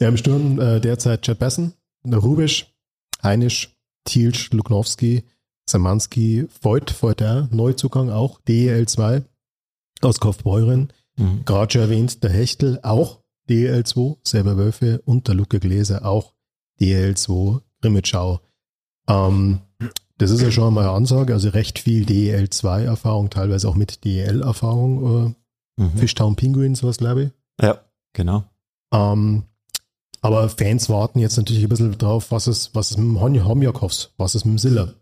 Ja, im Sturm äh, derzeit Chad Besson, Rubisch, Heinisch, Thielsch, Luknowski, Samanski, Voigt, Voiter, Neuzugang auch, DEL 2 aus Kaufbeuren. Mhm. Gerade schon erwähnt, der Hechtel auch DEL 2, selber Wölfe und der Luke Gläser auch DEL 2, Grimmitschau. Ähm, das ist ja schon mal eine Ansage, also recht viel DEL 2 Erfahrung, teilweise auch mit DEL Erfahrung, äh, Mhm. Fishtown Penguins, was glaube ich. Ja, genau. Ähm, aber Fans warten jetzt natürlich ein bisschen drauf, was ist, was ist mit dem Homjakovs, was ist mit dem Siller.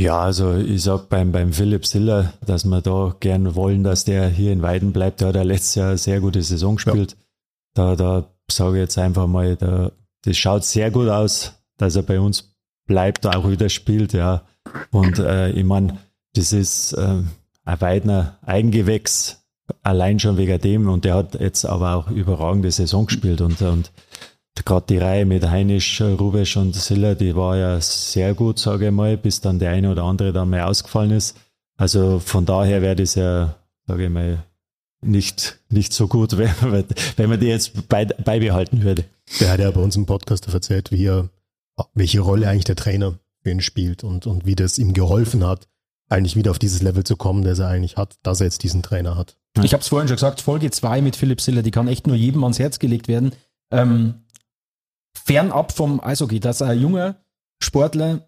Ja, also ich sag beim, beim Philipp Siller, dass wir da gern wollen, dass der hier in Weiden bleibt. Der hat ja letztes Jahr eine sehr gute Saison gespielt. Da, da sage ich jetzt einfach mal, da, das schaut sehr gut aus, dass er bei uns bleibt, auch wieder spielt, ja. Und äh, ich meine, das ist äh, ein Weidner Eigengewächs, allein schon wegen dem. Und der hat jetzt aber auch überragende Saison gespielt und, und gerade die Reihe mit Heinisch, Rubesch und Siller, die war ja sehr gut, sage ich mal, bis dann der eine oder andere dann mal ausgefallen ist. Also von daher wäre das ja, sage ich mal, nicht, nicht so gut, [laughs] wenn man, wenn man die jetzt bei, beibehalten würde. Der hat ja bei uns im Podcast erzählt, wie er, welche Rolle eigentlich der Trainer für ihn spielt und, und wie das ihm geholfen hat, eigentlich wieder auf dieses Level zu kommen, das er eigentlich hat, dass er jetzt diesen Trainer hat. Ich habe es vorhin schon gesagt, Folge 2 mit Philipp Siller, die kann echt nur jedem ans Herz gelegt werden. Ähm, fernab vom Eishockey, dass ein junger Sportler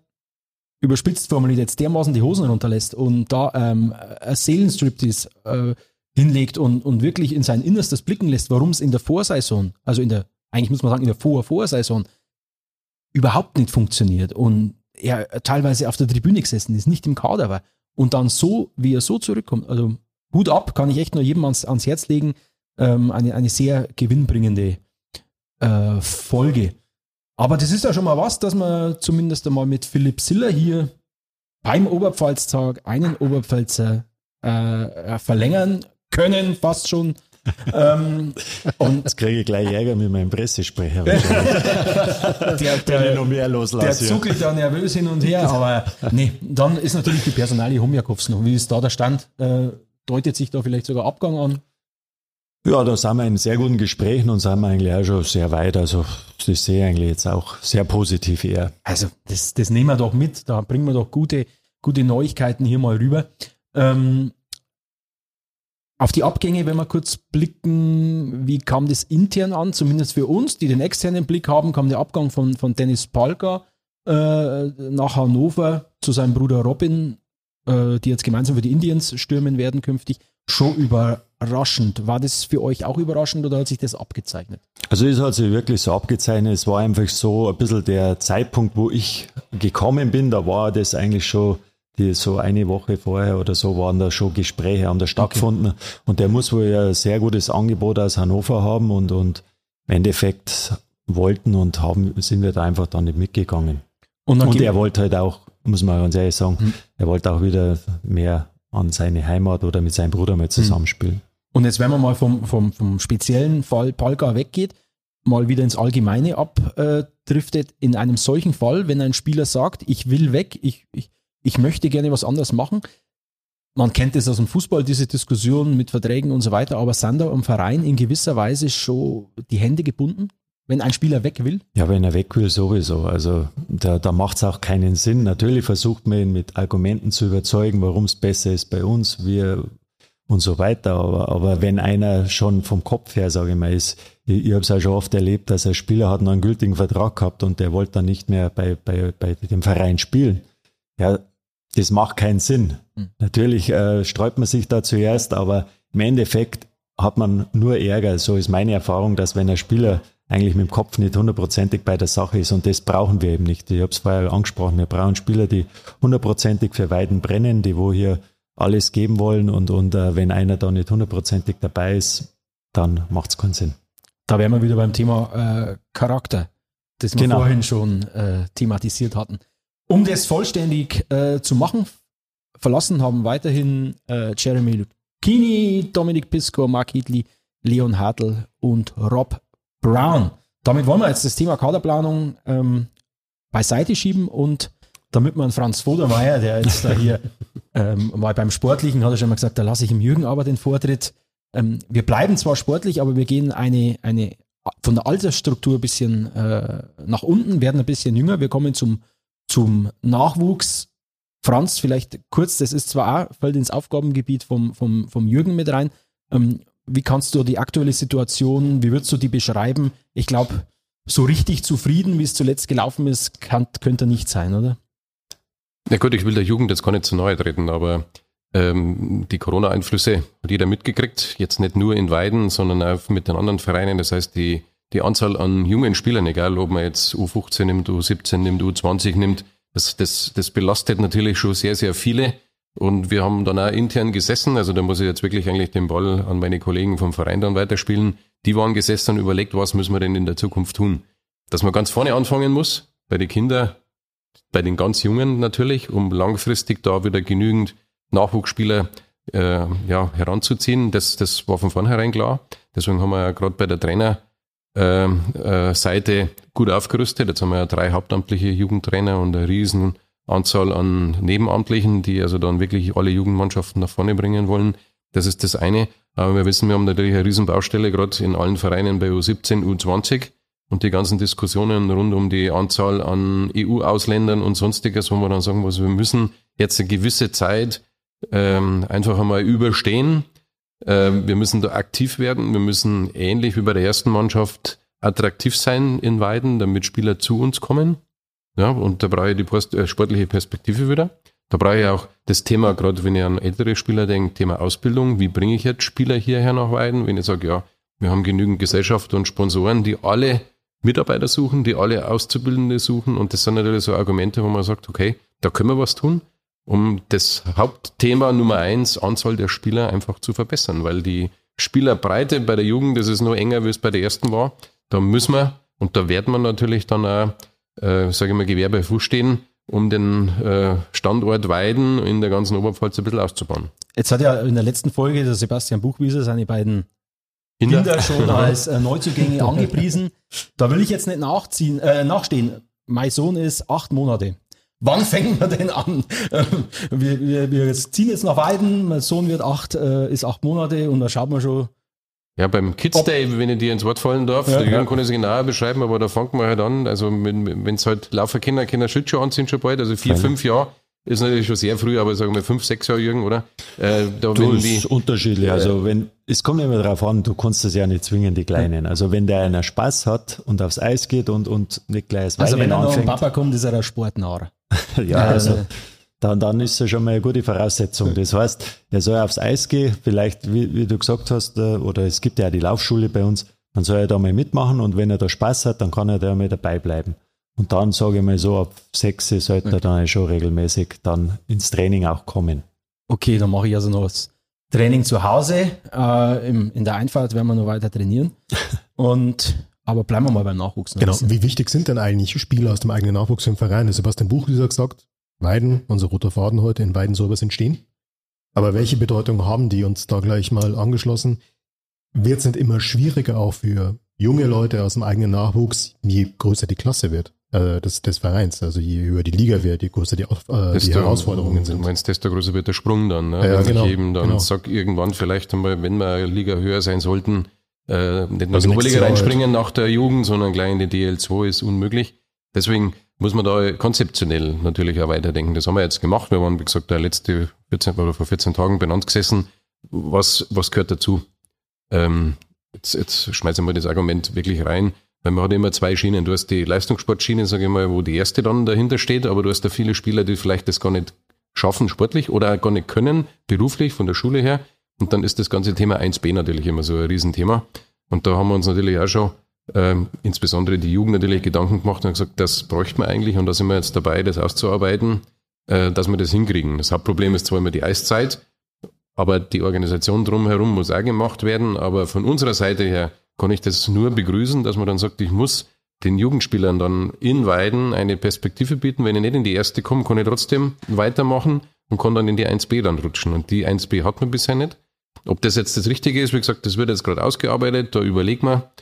überspitzt formuliert jetzt dermaßen die Hosen runterlässt und da ähm, ein Seelenstriptease äh, hinlegt und, und wirklich in sein Innerstes blicken lässt, warum es in der Vorsaison, also in der, eigentlich muss man sagen, in der Vor-Vorsaison überhaupt nicht funktioniert und er teilweise auf der Tribüne gesessen ist, nicht im Kader war und dann so, wie er so zurückkommt, also Hut ab, kann ich echt nur jedem ans, ans Herz legen, ähm, eine, eine sehr gewinnbringende äh, Folge. Aber das ist ja schon mal was, dass man zumindest einmal mit Philipp Siller hier beim Oberpfalztag einen Oberpfälzer äh, verlängern können, fast schon. [laughs] ähm, und Jetzt kriege ich gleich Ärger mit meinem Pressesprecher. [laughs] der, der, noch mehr der zuckelt da nervös hin und her, aber nee, dann ist natürlich die Personalie Homjakovs noch. Wie ist da der Stand? Äh, deutet sich da vielleicht sogar Abgang an? Ja, da sind wir in sehr guten Gesprächen und sind wir eigentlich auch schon sehr weit. Also das sehe ich eigentlich jetzt auch sehr positiv eher. Also das, das nehmen wir doch mit. Da bringen wir doch gute, gute Neuigkeiten hier mal rüber. Ähm, auf die Abgänge, wenn wir kurz blicken, wie kam das intern an, zumindest für uns, die den externen Blick haben, kam der Abgang von, von Dennis Palka äh, nach Hannover zu seinem Bruder Robin, äh, die jetzt gemeinsam für die Indians stürmen werden künftig, schon überraschend. War das für euch auch überraschend oder hat sich das abgezeichnet? Also es hat sich wirklich so abgezeichnet. Es war einfach so ein bisschen der Zeitpunkt, wo ich gekommen bin, da war das eigentlich schon die so eine Woche vorher oder so waren da schon Gespräche, haben da stattgefunden. Okay. Und der muss wohl ja ein sehr gutes Angebot aus Hannover haben und, und im Endeffekt wollten und haben, sind wir da einfach dann nicht mitgegangen. Und, und er wollte halt auch, muss man ganz ehrlich sagen, hm. er wollte auch wieder mehr an seine Heimat oder mit seinem Bruder mal hm. zusammenspielen. Und jetzt, wenn man mal vom, vom, vom speziellen Fall Palka weggeht, mal wieder ins Allgemeine abdriftet, in einem solchen Fall, wenn ein Spieler sagt, ich will weg, ich, ich ich möchte gerne was anderes machen. Man kennt es aus dem Fußball, diese Diskussion mit Verträgen und so weiter, aber sind da am Verein in gewisser Weise schon die Hände gebunden, wenn ein Spieler weg will? Ja, wenn er weg will, sowieso. Also da, da macht es auch keinen Sinn. Natürlich versucht man ihn mit Argumenten zu überzeugen, warum es besser ist bei uns, wir und so weiter. Aber, aber wenn einer schon vom Kopf her, sage ich mal, ist, ich, ich habe es auch schon oft erlebt, dass ein Spieler hat noch einen gültigen Vertrag gehabt und der wollte dann nicht mehr bei, bei, bei dem Verein spielen. Ja, das macht keinen Sinn. Mhm. Natürlich äh, sträubt man sich da zuerst, aber im Endeffekt hat man nur Ärger. So ist meine Erfahrung, dass wenn ein Spieler eigentlich mit dem Kopf nicht hundertprozentig bei der Sache ist und das brauchen wir eben nicht. Ich habe es vorher angesprochen, wir brauchen Spieler, die hundertprozentig für Weiden brennen, die wo hier alles geben wollen und, und äh, wenn einer da nicht hundertprozentig dabei ist, dann macht es keinen Sinn. Da wären wir wieder beim Thema äh, Charakter, das wir genau. vorhin schon äh, thematisiert hatten. Um das vollständig äh, zu machen, verlassen haben weiterhin äh, Jeremy Lucchini, Dominik Pisco, Mark Heatley, Leon Hartl und Rob Brown. Damit wollen wir jetzt das Thema Kaderplanung ähm, beiseite schieben und damit man Franz Vodermeier, der jetzt da hier [laughs] ähm, mal beim Sportlichen, hat er schon mal gesagt, da lasse ich im Jürgen aber den Vortritt. Ähm, wir bleiben zwar sportlich, aber wir gehen eine, eine von der Altersstruktur ein bisschen äh, nach unten, werden ein bisschen jünger. Wir kommen zum zum Nachwuchs. Franz, vielleicht kurz, das ist zwar auch, fällt ins Aufgabengebiet vom, vom, vom Jürgen mit rein. Ähm, wie kannst du die aktuelle Situation, wie würdest du die beschreiben? Ich glaube, so richtig zufrieden, wie es zuletzt gelaufen ist, kann, könnte er nicht sein, oder? Na gut, ich will der Jugend jetzt gar nicht zu nahe treten, aber ähm, die Corona-Einflüsse hat jeder mitgekriegt. Jetzt nicht nur in Weiden, sondern auch mit den anderen Vereinen. Das heißt, die die Anzahl an jungen Spielern, egal ob man jetzt U15 nimmt, U17 nimmt, U20 nimmt, das, das, das belastet natürlich schon sehr, sehr viele. Und wir haben dann auch intern gesessen, also da muss ich jetzt wirklich eigentlich den Ball an meine Kollegen vom Verein dann weiterspielen. Die waren gesessen und überlegt, was müssen wir denn in der Zukunft tun. Dass man ganz vorne anfangen muss, bei den Kindern, bei den ganz Jungen natürlich, um langfristig da wieder genügend Nachwuchsspieler äh, ja, heranzuziehen. Das, das war von vornherein klar. Deswegen haben wir ja gerade bei der Trainer ähm, äh, Seite gut aufgerüstet. Jetzt haben wir ja drei hauptamtliche Jugendtrainer und eine riesen Anzahl an Nebenamtlichen, die also dann wirklich alle Jugendmannschaften nach vorne bringen wollen. Das ist das eine. Aber wir wissen, wir haben natürlich eine riesen Baustelle, gerade in allen Vereinen bei U17, U20 und die ganzen Diskussionen rund um die Anzahl an EU-Ausländern und sonstiges, wo wir dann sagen, was wir müssen jetzt eine gewisse Zeit ähm, einfach einmal überstehen ähm, wir müssen da aktiv werden. Wir müssen ähnlich wie bei der ersten Mannschaft attraktiv sein in Weiden, damit Spieler zu uns kommen. Ja, und da brauche ich die äh, sportliche Perspektive wieder. Da brauche ich auch das Thema, gerade wenn ich an ältere Spieler denke, Thema Ausbildung. Wie bringe ich jetzt Spieler hierher nach Weiden? Wenn ich sage, ja, wir haben genügend Gesellschaft und Sponsoren, die alle Mitarbeiter suchen, die alle Auszubildende suchen. Und das sind natürlich so Argumente, wo man sagt, okay, da können wir was tun um das Hauptthema Nummer eins, Anzahl der Spieler einfach zu verbessern, weil die Spielerbreite bei der Jugend, das ist nur enger, wie es bei der ersten war. Da müssen wir und da wird man natürlich dann auch, äh, sage ich mal, Fuß stehen um den äh, Standort Weiden in der ganzen Oberpfalz ein bisschen auszubauen. Jetzt hat ja in der letzten Folge der Sebastian Buchwieser seine beiden Kinder, Kinder schon [laughs] als äh, Neuzugänge angepriesen. Da will ich jetzt nicht nachziehen, äh, nachstehen. Mein Sohn ist acht Monate. Wann fängt man denn an? wir, wir, wir ziehen jetzt nach Weiden, mein Sohn wird acht, äh, ist acht Monate und da schaut man schon, ja, beim Kids Day, wenn ich dir ins Wort fallen darf, ja, der Jürgen ja. kann es genauer beschreiben, aber da fängt man halt an, also wenn es halt Laufer Kinder, Kinder Schlittschuhe anziehen schon bald, also vier, Fein. fünf Jahre, ist natürlich schon sehr früh, aber sagen wir fünf, sechs Jahre Jürgen, oder? Äh, da du, ist die, unterschiedlich. Also wenn, es kommt immer darauf an, du kannst das ja nicht zwingen, die Kleinen. Also wenn der einer Spaß hat und aufs Eis geht und, und nicht gleich das Also wenn er noch Papa kommt, ist er ein Sportnarr. [laughs] ja, also dann, dann ist das schon mal eine gute Voraussetzung. Das heißt, er soll aufs Eis gehen, vielleicht, wie, wie du gesagt hast, äh, oder es gibt ja die Laufschule bei uns, dann soll er da mal mitmachen und wenn er da Spaß hat, dann kann er da mal dabei bleiben. Und dann sage ich mal so, ab sechs sollte er dann schon regelmäßig dann ins Training auch kommen. Okay, dann mache ich also noch das Training zu Hause. Äh, im, in der Einfahrt werden wir noch weiter trainieren. [laughs] Und aber bleiben wir mal beim Nachwuchs. Genau. Wie wichtig sind denn eigentlich Spieler aus dem eigenen Nachwuchs im Verein? Sebastian Buch, wie gesagt, Weiden, unser roter Faden heute, in Weiden soll was entstehen. Aber welche Bedeutung haben die uns da gleich mal angeschlossen? Wird sind immer schwieriger auch für junge Leute aus dem eigenen Nachwuchs, je größer die Klasse wird äh, des, des Vereins. Also je höher die Liga wird, je größer die, äh, die Herausforderungen sind. Du meinst, desto größer wird der Sprung dann. Ne? Ja, wenn genau, ich eben dann genau. sag, irgendwann vielleicht einmal, wenn wir eine Liga höher sein sollten, äh, nicht nur also in die Oberliga reinspringen nach der Jugend, sondern gleich in die DL2 ist unmöglich. Deswegen muss man da konzeptionell natürlich auch weiterdenken. Das haben wir jetzt gemacht. Wir waren, wie gesagt, der letzte 14 oder vor 14 Tagen benannt gesessen. Was, was gehört dazu? Ähm, jetzt, jetzt schmeißen wir das Argument wirklich rein, weil man hat immer zwei Schienen. Du hast die Leistungssportschiene, sage ich mal, wo die erste dann dahinter steht, aber du hast da viele Spieler, die vielleicht das gar nicht schaffen sportlich oder gar nicht können, beruflich von der Schule her. Und dann ist das ganze Thema 1b natürlich immer so ein Riesenthema. Und da haben wir uns natürlich auch schon ähm, insbesondere die Jugend natürlich Gedanken gemacht und gesagt, das bräuchte man eigentlich und da sind wir jetzt dabei, das auszuarbeiten, äh, dass wir das hinkriegen. Das Hauptproblem ist zwar immer die Eiszeit, aber die Organisation drumherum muss auch gemacht werden. Aber von unserer Seite her kann ich das nur begrüßen, dass man dann sagt, ich muss den Jugendspielern dann in Weiden eine Perspektive bieten. Wenn ich nicht in die erste komme, kann ich trotzdem weitermachen und kann dann in die 1b dann rutschen. Und die 1b hat man bisher nicht. Ob das jetzt das Richtige ist, wie gesagt, das wird jetzt gerade ausgearbeitet, da überlegen wir.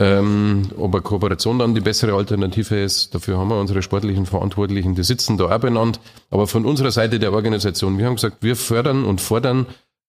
Ähm, ob eine Kooperation dann die bessere Alternative ist, dafür haben wir unsere sportlichen Verantwortlichen, die sitzen da auch benannt. Aber von unserer Seite der Organisation, wir haben gesagt, wir fördern und fordern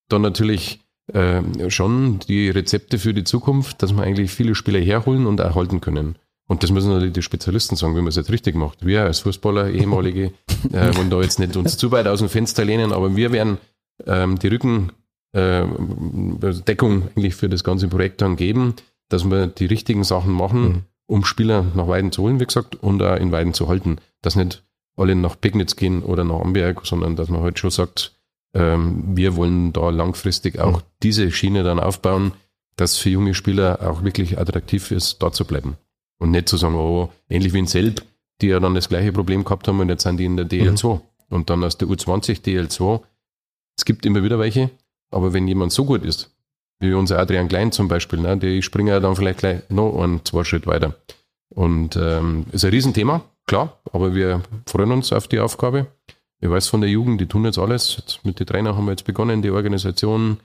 dann natürlich äh, schon die Rezepte für die Zukunft, dass wir eigentlich viele Spieler herholen und erhalten können. Und das müssen natürlich die Spezialisten sagen, wie man es jetzt richtig macht. Wir als Fußballer, ehemalige, [laughs] äh, wollen da jetzt nicht uns zu weit aus dem Fenster lehnen, aber wir werden ähm, die Rückendeckung äh, eigentlich für das ganze Projekt dann geben dass wir die richtigen Sachen machen, mhm. um Spieler nach Weiden zu holen, wie gesagt, und auch in Weiden zu halten. Dass nicht alle nach Pegnitz gehen oder nach Amberg, sondern dass man halt schon sagt, ähm, wir wollen da langfristig auch mhm. diese Schiene dann aufbauen, dass für junge Spieler auch wirklich attraktiv ist, da zu bleiben. Und nicht zu sagen, oh, ähnlich wie in Selb, die ja dann das gleiche Problem gehabt haben und jetzt sind die in der DL2. Mhm. Und dann aus der U20 DL2. Es gibt immer wieder welche, aber wenn jemand so gut ist, wie unser Adrian Klein zum Beispiel, ne? die springen ja dann vielleicht gleich noch einen, zwei Schritt weiter. Und ähm, ist ein Riesenthema, klar, aber wir freuen uns auf die Aufgabe. Ich weiß von der Jugend, die tun jetzt alles. Jetzt mit den Trainern haben wir jetzt begonnen, die Organisation.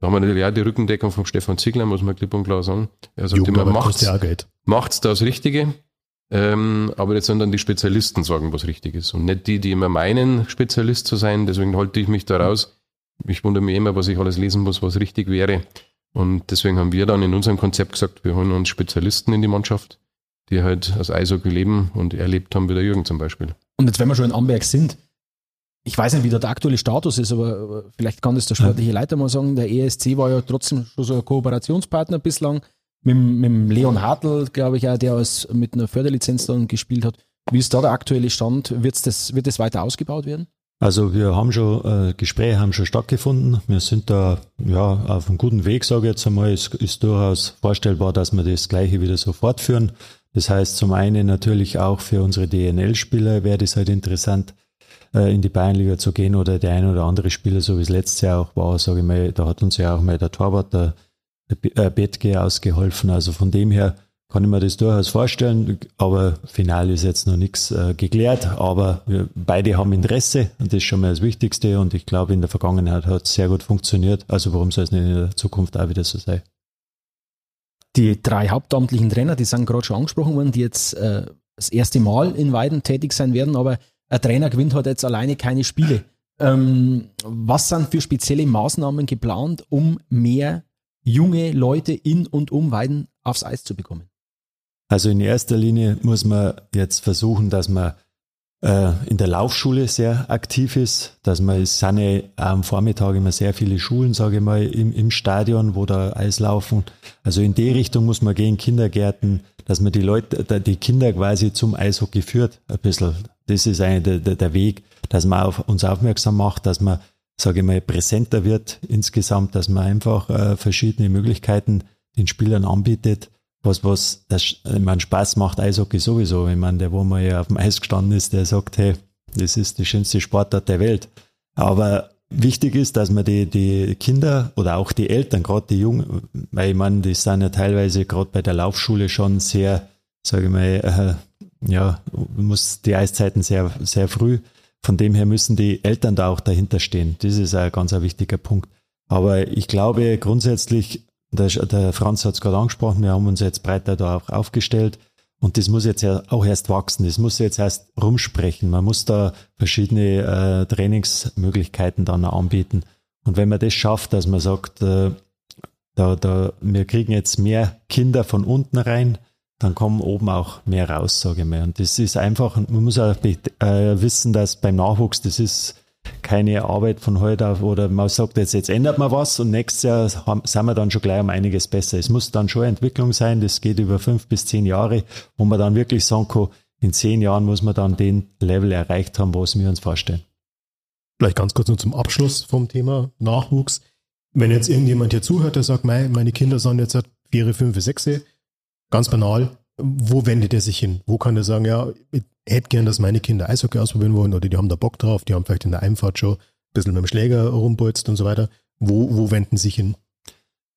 Da haben wir natürlich auch die Rückendeckung von Stefan Ziegler, muss man klipp und klar sagen. Er sagt Jugend, immer, macht's, macht's das Richtige. Ähm, aber jetzt sollen dann die Spezialisten sagen, was richtig ist. Und nicht die, die immer meinen, Spezialist zu sein. Deswegen halte ich mich da raus ich wundere mich immer, was ich alles lesen muss, was richtig wäre. Und deswegen haben wir dann in unserem Konzept gesagt, wir holen uns Spezialisten in die Mannschaft, die halt aus Eishockey leben und erlebt haben, wie der Jürgen zum Beispiel. Und jetzt, wenn wir schon in Amberg sind, ich weiß nicht, wie der aktuelle Status ist, aber vielleicht kann das der sportliche Leiter mal sagen. Der ESC war ja trotzdem schon so ein Kooperationspartner bislang mit, mit Leon Hartl, glaube ich, auch, der als, mit einer Förderlizenz dann gespielt hat. Wie ist da der aktuelle Stand? Wird's das, wird das weiter ausgebaut werden? Also wir haben schon, äh, Gespräche haben schon stattgefunden. Wir sind da ja auf einem guten Weg, sage ich jetzt einmal. Es ist durchaus vorstellbar, dass wir das Gleiche wieder so fortführen. Das heißt, zum einen natürlich auch für unsere DNL-Spieler wäre das halt interessant, äh, in die Bayernliga zu gehen oder der ein oder andere Spieler, so wie es letztes Jahr auch war, sage ich mal, da hat uns ja auch mal der Torwart, der, der Bettge ausgeholfen. Also von dem her kann ich mir das durchaus vorstellen, aber final ist jetzt noch nichts äh, geklärt, aber wir beide haben Interesse und das ist schon mal das Wichtigste und ich glaube, in der Vergangenheit hat es sehr gut funktioniert, also warum soll es nicht in der Zukunft auch wieder so sein? Die drei hauptamtlichen Trainer, die sind gerade schon angesprochen worden, die jetzt äh, das erste Mal in Weiden tätig sein werden, aber ein Trainer gewinnt halt jetzt alleine keine Spiele. Ähm, was sind für spezielle Maßnahmen geplant, um mehr junge Leute in und um Weiden aufs Eis zu bekommen? Also in erster Linie muss man jetzt versuchen, dass man äh, in der Laufschule sehr aktiv ist, dass man, es sind ja am Vormittag immer sehr viele Schulen, sage ich mal, im, im Stadion, wo da Eis laufen. Also in die Richtung muss man gehen, Kindergärten, dass man die Leute, die Kinder quasi zum Eishockey führt, ein bisschen. Das ist eigentlich der, der Weg, dass man auf uns aufmerksam macht, dass man, sage ich mal, präsenter wird insgesamt, dass man einfach äh, verschiedene Möglichkeiten den Spielern anbietet, was, was das, meine, Spaß macht Eishockey sowieso. Ich meine, der, wo man ja auf dem Eis gestanden ist, der sagt, hey, das ist die schönste Sportart der Welt. Aber wichtig ist, dass man die, die Kinder oder auch die Eltern, gerade die Jungen, weil ich meine, die sind ja teilweise gerade bei der Laufschule schon sehr, sage ich mal, äh, ja, muss die Eiszeiten sehr, sehr früh. Von dem her müssen die Eltern da auch dahinter stehen. Das ist ein ganz ein wichtiger Punkt. Aber ich glaube grundsätzlich, der, der Franz hat es gerade angesprochen, wir haben uns jetzt breiter da auch aufgestellt. Und das muss jetzt ja auch erst wachsen, das muss jetzt erst rumsprechen. Man muss da verschiedene äh, Trainingsmöglichkeiten dann anbieten. Und wenn man das schafft, dass man sagt, äh, da, da, wir kriegen jetzt mehr Kinder von unten rein, dann kommen oben auch mehr raus, sage ich mal. Und das ist einfach, man muss auch äh, wissen, dass beim Nachwuchs, das ist keine Arbeit von heute auf oder man sagt jetzt, jetzt ändert man was und nächstes Jahr sind wir dann schon gleich um einiges besser. Es muss dann schon Entwicklung sein, das geht über fünf bis zehn Jahre, wo man dann wirklich sagen kann, in zehn Jahren muss man dann den Level erreicht haben, was wir uns vorstellen. Vielleicht ganz kurz nur zum Abschluss vom Thema Nachwuchs. Wenn jetzt irgendjemand hier zuhört, der sagt, meine Kinder sind jetzt vier, fünf, sechs, ganz banal, wo wendet er sich hin? Wo kann er sagen, ja, hätte gern, dass meine Kinder Eishockey ausprobieren wollen oder die haben da Bock drauf, die haben vielleicht in der Einfahrt schon ein bisschen mit dem Schläger rumbolzt und so weiter. Wo, wo wenden sie sich hin?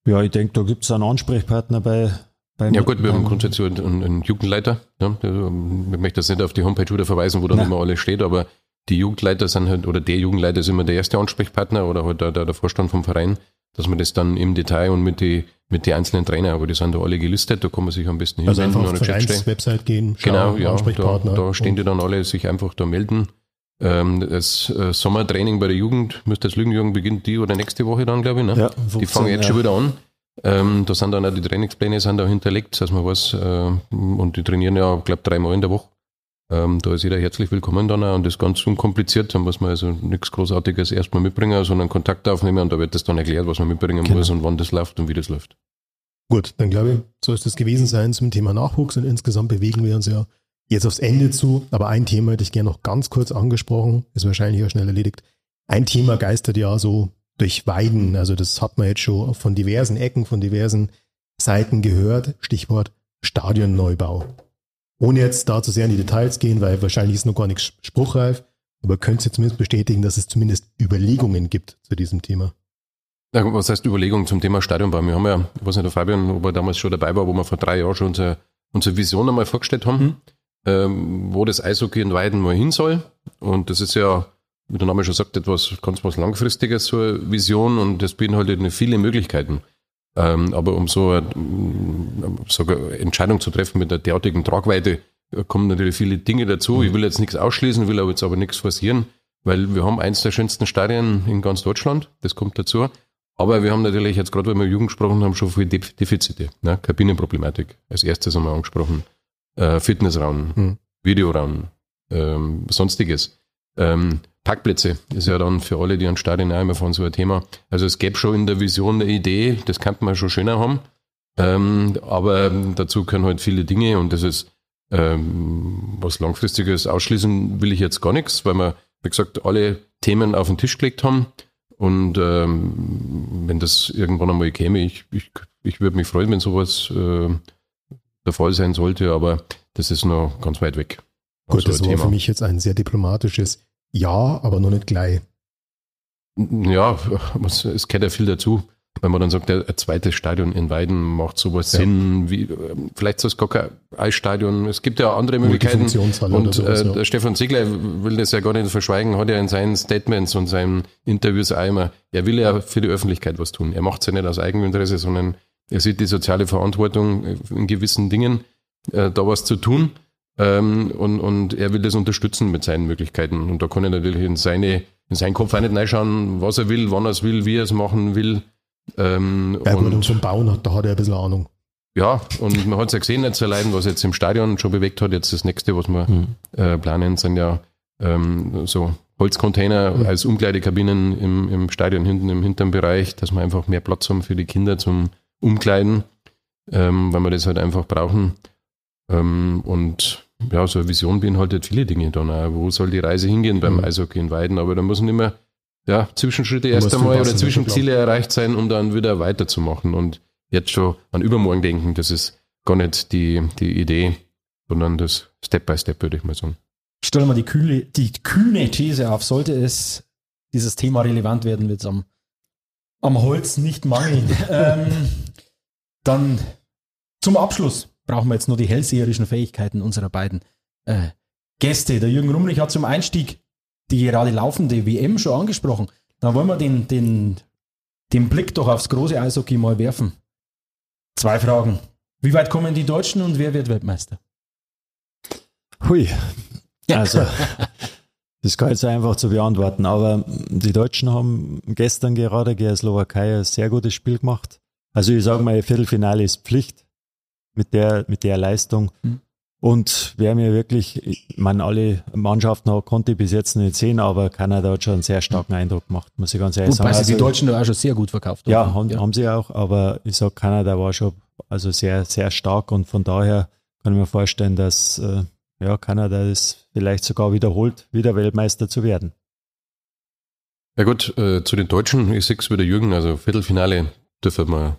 Ja, ich denke, da gibt es einen Ansprechpartner bei. bei ja gut, wir haben grundsätzlich einen, einen Jugendleiter. Ja, also, ich möchte das nicht auf die Homepage wieder verweisen, wo dann immer alles steht, aber die Jugendleiter sind halt, oder der Jugendleiter ist immer der erste Ansprechpartner oder halt der, der Vorstand vom Verein, dass man das dann im Detail und mit die mit den einzelnen Trainern, aber die sind da alle gelistet, da kann man sich am besten also hinwenden. Also einfach auf die Website gehen, schauen, genau, ja, da, da stehen die dann alle, sich einfach da melden. Ähm, das äh, Sommertraining bei der Jugend, müsste das Lügenjugend beginnt die oder nächste Woche dann, glaube ich. Ne? Ja, 15, die fangen jetzt ja. schon wieder an. Ähm, da sind dann auch die Trainingspläne sind da hinterlegt, dass man was, äh, und die trainieren ja, glaube dreimal in der Woche. Ähm, da ist jeder herzlich willkommen dann auch und das ist ganz unkompliziert. Da muss man also nichts Großartiges erstmal mitbringen, sondern Kontakt aufnehmen und da wird das dann erklärt, was man mitbringen genau. muss und wann das läuft und wie das läuft. Gut, dann glaube ich, soll es das gewesen sein zum Thema Nachwuchs und insgesamt bewegen wir uns ja jetzt aufs Ende zu. Aber ein Thema hätte ich gerne noch ganz kurz angesprochen, ist wahrscheinlich auch schnell erledigt. Ein Thema geistert ja so durch Weiden. Also das hat man jetzt schon von diversen Ecken, von diversen Seiten gehört. Stichwort Stadionneubau. Ohne jetzt da zu sehr in die Details gehen, weil wahrscheinlich ist noch gar nichts spruchreif, aber könnt ihr zumindest bestätigen, dass es zumindest Überlegungen gibt zu diesem Thema? Ja, was heißt Überlegungen zum Thema Stadionbau? Wir haben ja, ich weiß nicht, der Fabian, ob er damals schon dabei war, wo wir vor drei Jahren schon unsere, unsere Vision einmal vorgestellt haben, mhm. ähm, wo das Eishockey in Weiden mal hin soll. Und das ist ja, wie der Name schon sagt, etwas ganz was Langfristiges, so eine Vision und das beinhaltet viele Möglichkeiten. Ähm, aber um so eine, so eine Entscheidung zu treffen mit der derartigen Tragweite, kommen natürlich viele Dinge dazu. Ich will jetzt nichts ausschließen, will aber jetzt aber nichts forcieren, weil wir haben eins der schönsten Stadien in ganz Deutschland. Das kommt dazu. Aber wir haben natürlich jetzt gerade, weil wir Jugend gesprochen haben, schon viele Defizite. Ne? Kabinenproblematik als erstes einmal angesprochen. Äh, Fitnessraum, mhm. Videoraum, ähm, sonstiges. Ähm, Parkplätze ist ja dann für alle, die an Stadien auch immer fahren, so ein Thema. Also es gäbe schon in der Vision eine Idee, das könnte man schon schöner haben. Ähm, aber dazu können halt viele Dinge und das ist ähm, was Langfristiges ausschließen will ich jetzt gar nichts, weil wir, wie gesagt, alle Themen auf den Tisch gelegt haben. Und ähm, wenn das irgendwann einmal käme, ich, ich, ich würde mich freuen, wenn sowas äh, der Fall sein sollte, aber das ist noch ganz weit weg. Gut, das war Thema. für mich jetzt ein sehr diplomatisches Ja, aber noch nicht gleich. Ja, es gehört ja viel dazu. weil man dann sagt, ein zweites Stadion in Weiden macht sowas ja. Sinn, wie, vielleicht ist das gar kein Eisstadion. Es gibt ja andere Möglichkeiten. Und sowas, äh, ja. der Stefan Ziegler will das ja gar nicht verschweigen, hat ja in seinen Statements und seinen Interviews auch immer, er will ja für die Öffentlichkeit was tun. Er macht es ja nicht aus Eigeninteresse, sondern er sieht die soziale Verantwortung in gewissen Dingen, äh, da was zu tun. Ähm, und, und er will das unterstützen mit seinen Möglichkeiten. Und da kann er natürlich in seine, in seinen Kopf auch nicht reinschauen, was er will, wann er es will, wie er es machen will. Ähm, ja, und, und vom Bauen hat, da hat er ein bisschen Ahnung. Ja, und man hat es ja gesehen, nicht zu leiden, was jetzt im Stadion schon bewegt hat. Jetzt das nächste, was wir mhm. äh, planen, sind ja ähm, so Holzcontainer mhm. als Umkleidekabinen im, im Stadion hinten im hinteren Bereich, dass wir einfach mehr Platz haben für die Kinder zum Umkleiden, ähm, weil wir das halt einfach brauchen. Ähm, und ja, so eine Vision beinhaltet viele Dinge dann auch. Wo soll die Reise hingehen beim mhm. Eishockey in Weiden? Aber da müssen immer ja, Zwischenschritte erst einmal oder Zwischenziele erreicht sein, um dann wieder weiterzumachen. Und jetzt schon an übermorgen denken, das ist gar nicht die, die Idee, sondern das Step by Step, würde ich mal sagen. Stellen wir die kühle, die kühne These auf, sollte es dieses Thema relevant werden, wird es am, am Holz nicht mangeln. [laughs] ähm, dann zum Abschluss brauchen wir jetzt nur die hellseherischen Fähigkeiten unserer beiden äh, Gäste. Der Jürgen Rumrich hat zum Einstieg die gerade laufende WM schon angesprochen. Da wollen wir den, den, den Blick doch aufs große Eishockey mal werfen. Zwei Fragen. Wie weit kommen die Deutschen und wer wird Weltmeister? Hui. Also, [laughs] das kann jetzt einfach zu beantworten. Aber die Deutschen haben gestern gerade gegen Slowakei ein sehr gutes Spiel gemacht. Also ich sage mal, Viertelfinale ist Pflicht mit der, mit der Leistung. Mhm. Und wer mir wirklich, ich meine, alle Mannschaften konnte ich bis jetzt nicht sehen, aber Kanada hat schon einen sehr starken Eindruck gemacht, muss ich ganz ehrlich Wobei sagen. Also, die Deutschen da auch schon sehr gut verkauft haben. Ja, haben, ja. haben sie auch, aber ich sage, Kanada war schon also sehr, sehr stark und von daher kann ich mir vorstellen, dass äh, ja, Kanada es vielleicht sogar wiederholt, wieder Weltmeister zu werden. Ja gut, äh, zu den Deutschen, ich sehe es wieder Jürgen, also Viertelfinale dürfen wir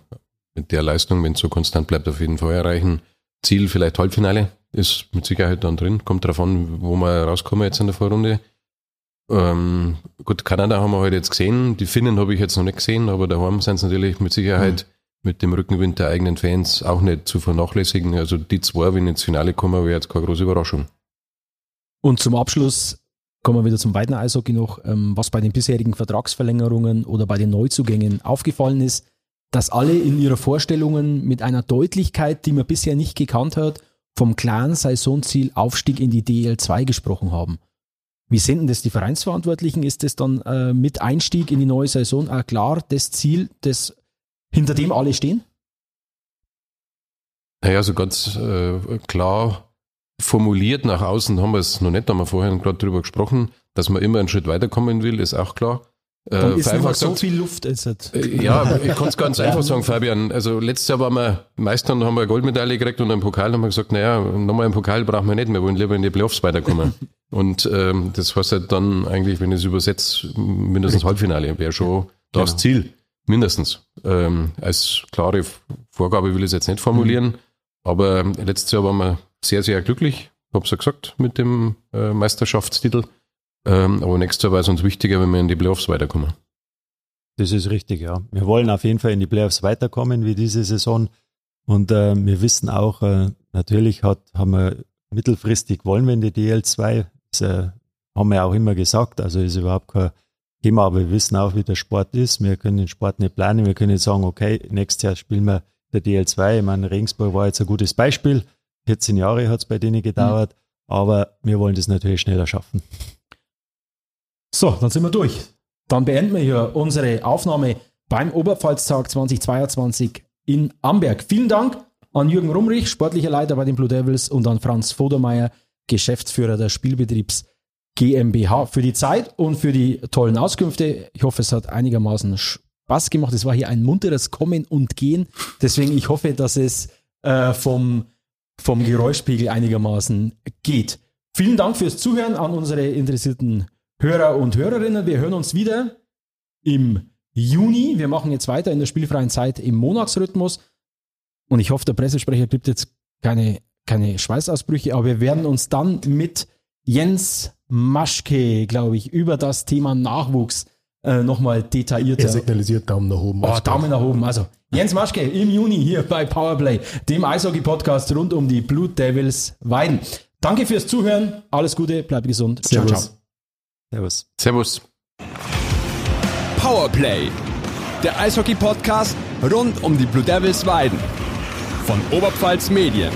mit der Leistung, wenn es so konstant bleibt, auf jeden Fall erreichen. Ziel vielleicht Halbfinale, ist mit Sicherheit dann drin. Kommt darauf an, wo wir rauskommen jetzt in der Vorrunde. Ähm, gut, Kanada haben wir heute halt jetzt gesehen. Die Finnen habe ich jetzt noch nicht gesehen, aber daheim sind es natürlich mit Sicherheit mhm. mit dem Rückenwind der eigenen Fans auch nicht zu vernachlässigen. Also die zwei, wenn ins Finale kommen, wäre jetzt keine große Überraschung. Und zum Abschluss kommen wir wieder zum weiten Eishockey noch, ähm, was bei den bisherigen Vertragsverlängerungen oder bei den Neuzugängen aufgefallen ist dass alle in ihrer Vorstellungen mit einer Deutlichkeit, die man bisher nicht gekannt hat, vom klaren Saisonziel Aufstieg in die DL2 gesprochen haben. Wie senden das die Vereinsverantwortlichen? Ist das dann äh, mit Einstieg in die neue Saison auch klar das Ziel, das, hinter dem alle stehen? Naja, so ganz äh, klar formuliert nach außen haben wir es noch nicht, haben wir vorhin gerade drüber gesprochen, dass man immer einen Schritt weiterkommen will, ist auch klar. Dann äh, ist einfach so viel Luft ist es. Äh, ja, [laughs] ich kann es ganz einfach sagen, Fabian. Also letztes Jahr waren wir Meister und haben wir eine Goldmedaille gekriegt und einen Pokal und haben wir gesagt, naja, nochmal einen Pokal brauchen wir nicht, wir wollen lieber in die Playoffs weiterkommen. [laughs] und ähm, das heißt halt dann eigentlich, wenn ich es übersetze, mindestens Halbfinale wäre schon das genau. Ziel. Mindestens. Ähm, als klare Vorgabe will ich es jetzt nicht formulieren, mhm. aber letztes Jahr waren wir sehr, sehr glücklich, hab's ja gesagt, mit dem äh, Meisterschaftstitel. Ähm, aber nächstes Jahr war es uns wichtiger, wenn wir in die Playoffs weiterkommen. Das ist richtig, ja. Wir wollen auf jeden Fall in die Playoffs weiterkommen wie diese Saison. Und äh, wir wissen auch, äh, natürlich hat, haben wir mittelfristig wollen wir in die DL2. Das äh, haben wir auch immer gesagt. Also ist überhaupt kein Thema, aber wir wissen auch, wie der Sport ist. Wir können den Sport nicht planen. Wir können nicht sagen, okay, nächstes Jahr spielen wir der DL2. Ich meine, Regensburg war jetzt ein gutes Beispiel. 14 Jahre hat es bei denen gedauert. Mhm. Aber wir wollen das natürlich schneller schaffen. So, dann sind wir durch. Dann beenden wir hier unsere Aufnahme beim Oberpfalztag 2022 in Amberg. Vielen Dank an Jürgen Rumrich, sportlicher Leiter bei den Blue Devils, und an Franz Vodermeier, Geschäftsführer der Spielbetriebs GmbH, für die Zeit und für die tollen Auskünfte. Ich hoffe, es hat einigermaßen Spaß gemacht. Es war hier ein munteres Kommen und Gehen. Deswegen, ich hoffe, dass es äh, vom, vom Geräuschpegel einigermaßen geht. Vielen Dank fürs Zuhören an unsere interessierten Hörer und Hörerinnen. Wir hören uns wieder im Juni. Wir machen jetzt weiter in der spielfreien Zeit im Monatsrhythmus. Und ich hoffe, der Pressesprecher gibt jetzt keine, keine Schweißausbrüche, aber wir werden uns dann mit Jens Maschke, glaube ich, über das Thema Nachwuchs äh, nochmal detailliert. Er signalisiert Daumen nach oben. Oh, Daumen nach oben. Also Jens Maschke im Juni hier bei Powerplay, dem Eishockey-Podcast rund um die Blue Devils Weiden. Danke fürs Zuhören. Alles Gute, bleibt gesund. Servus. Ciao, ciao. Servus. Servus. Powerplay. Der Eishockey-Podcast rund um die Blue Devils Weiden. Von Oberpfalz Medien.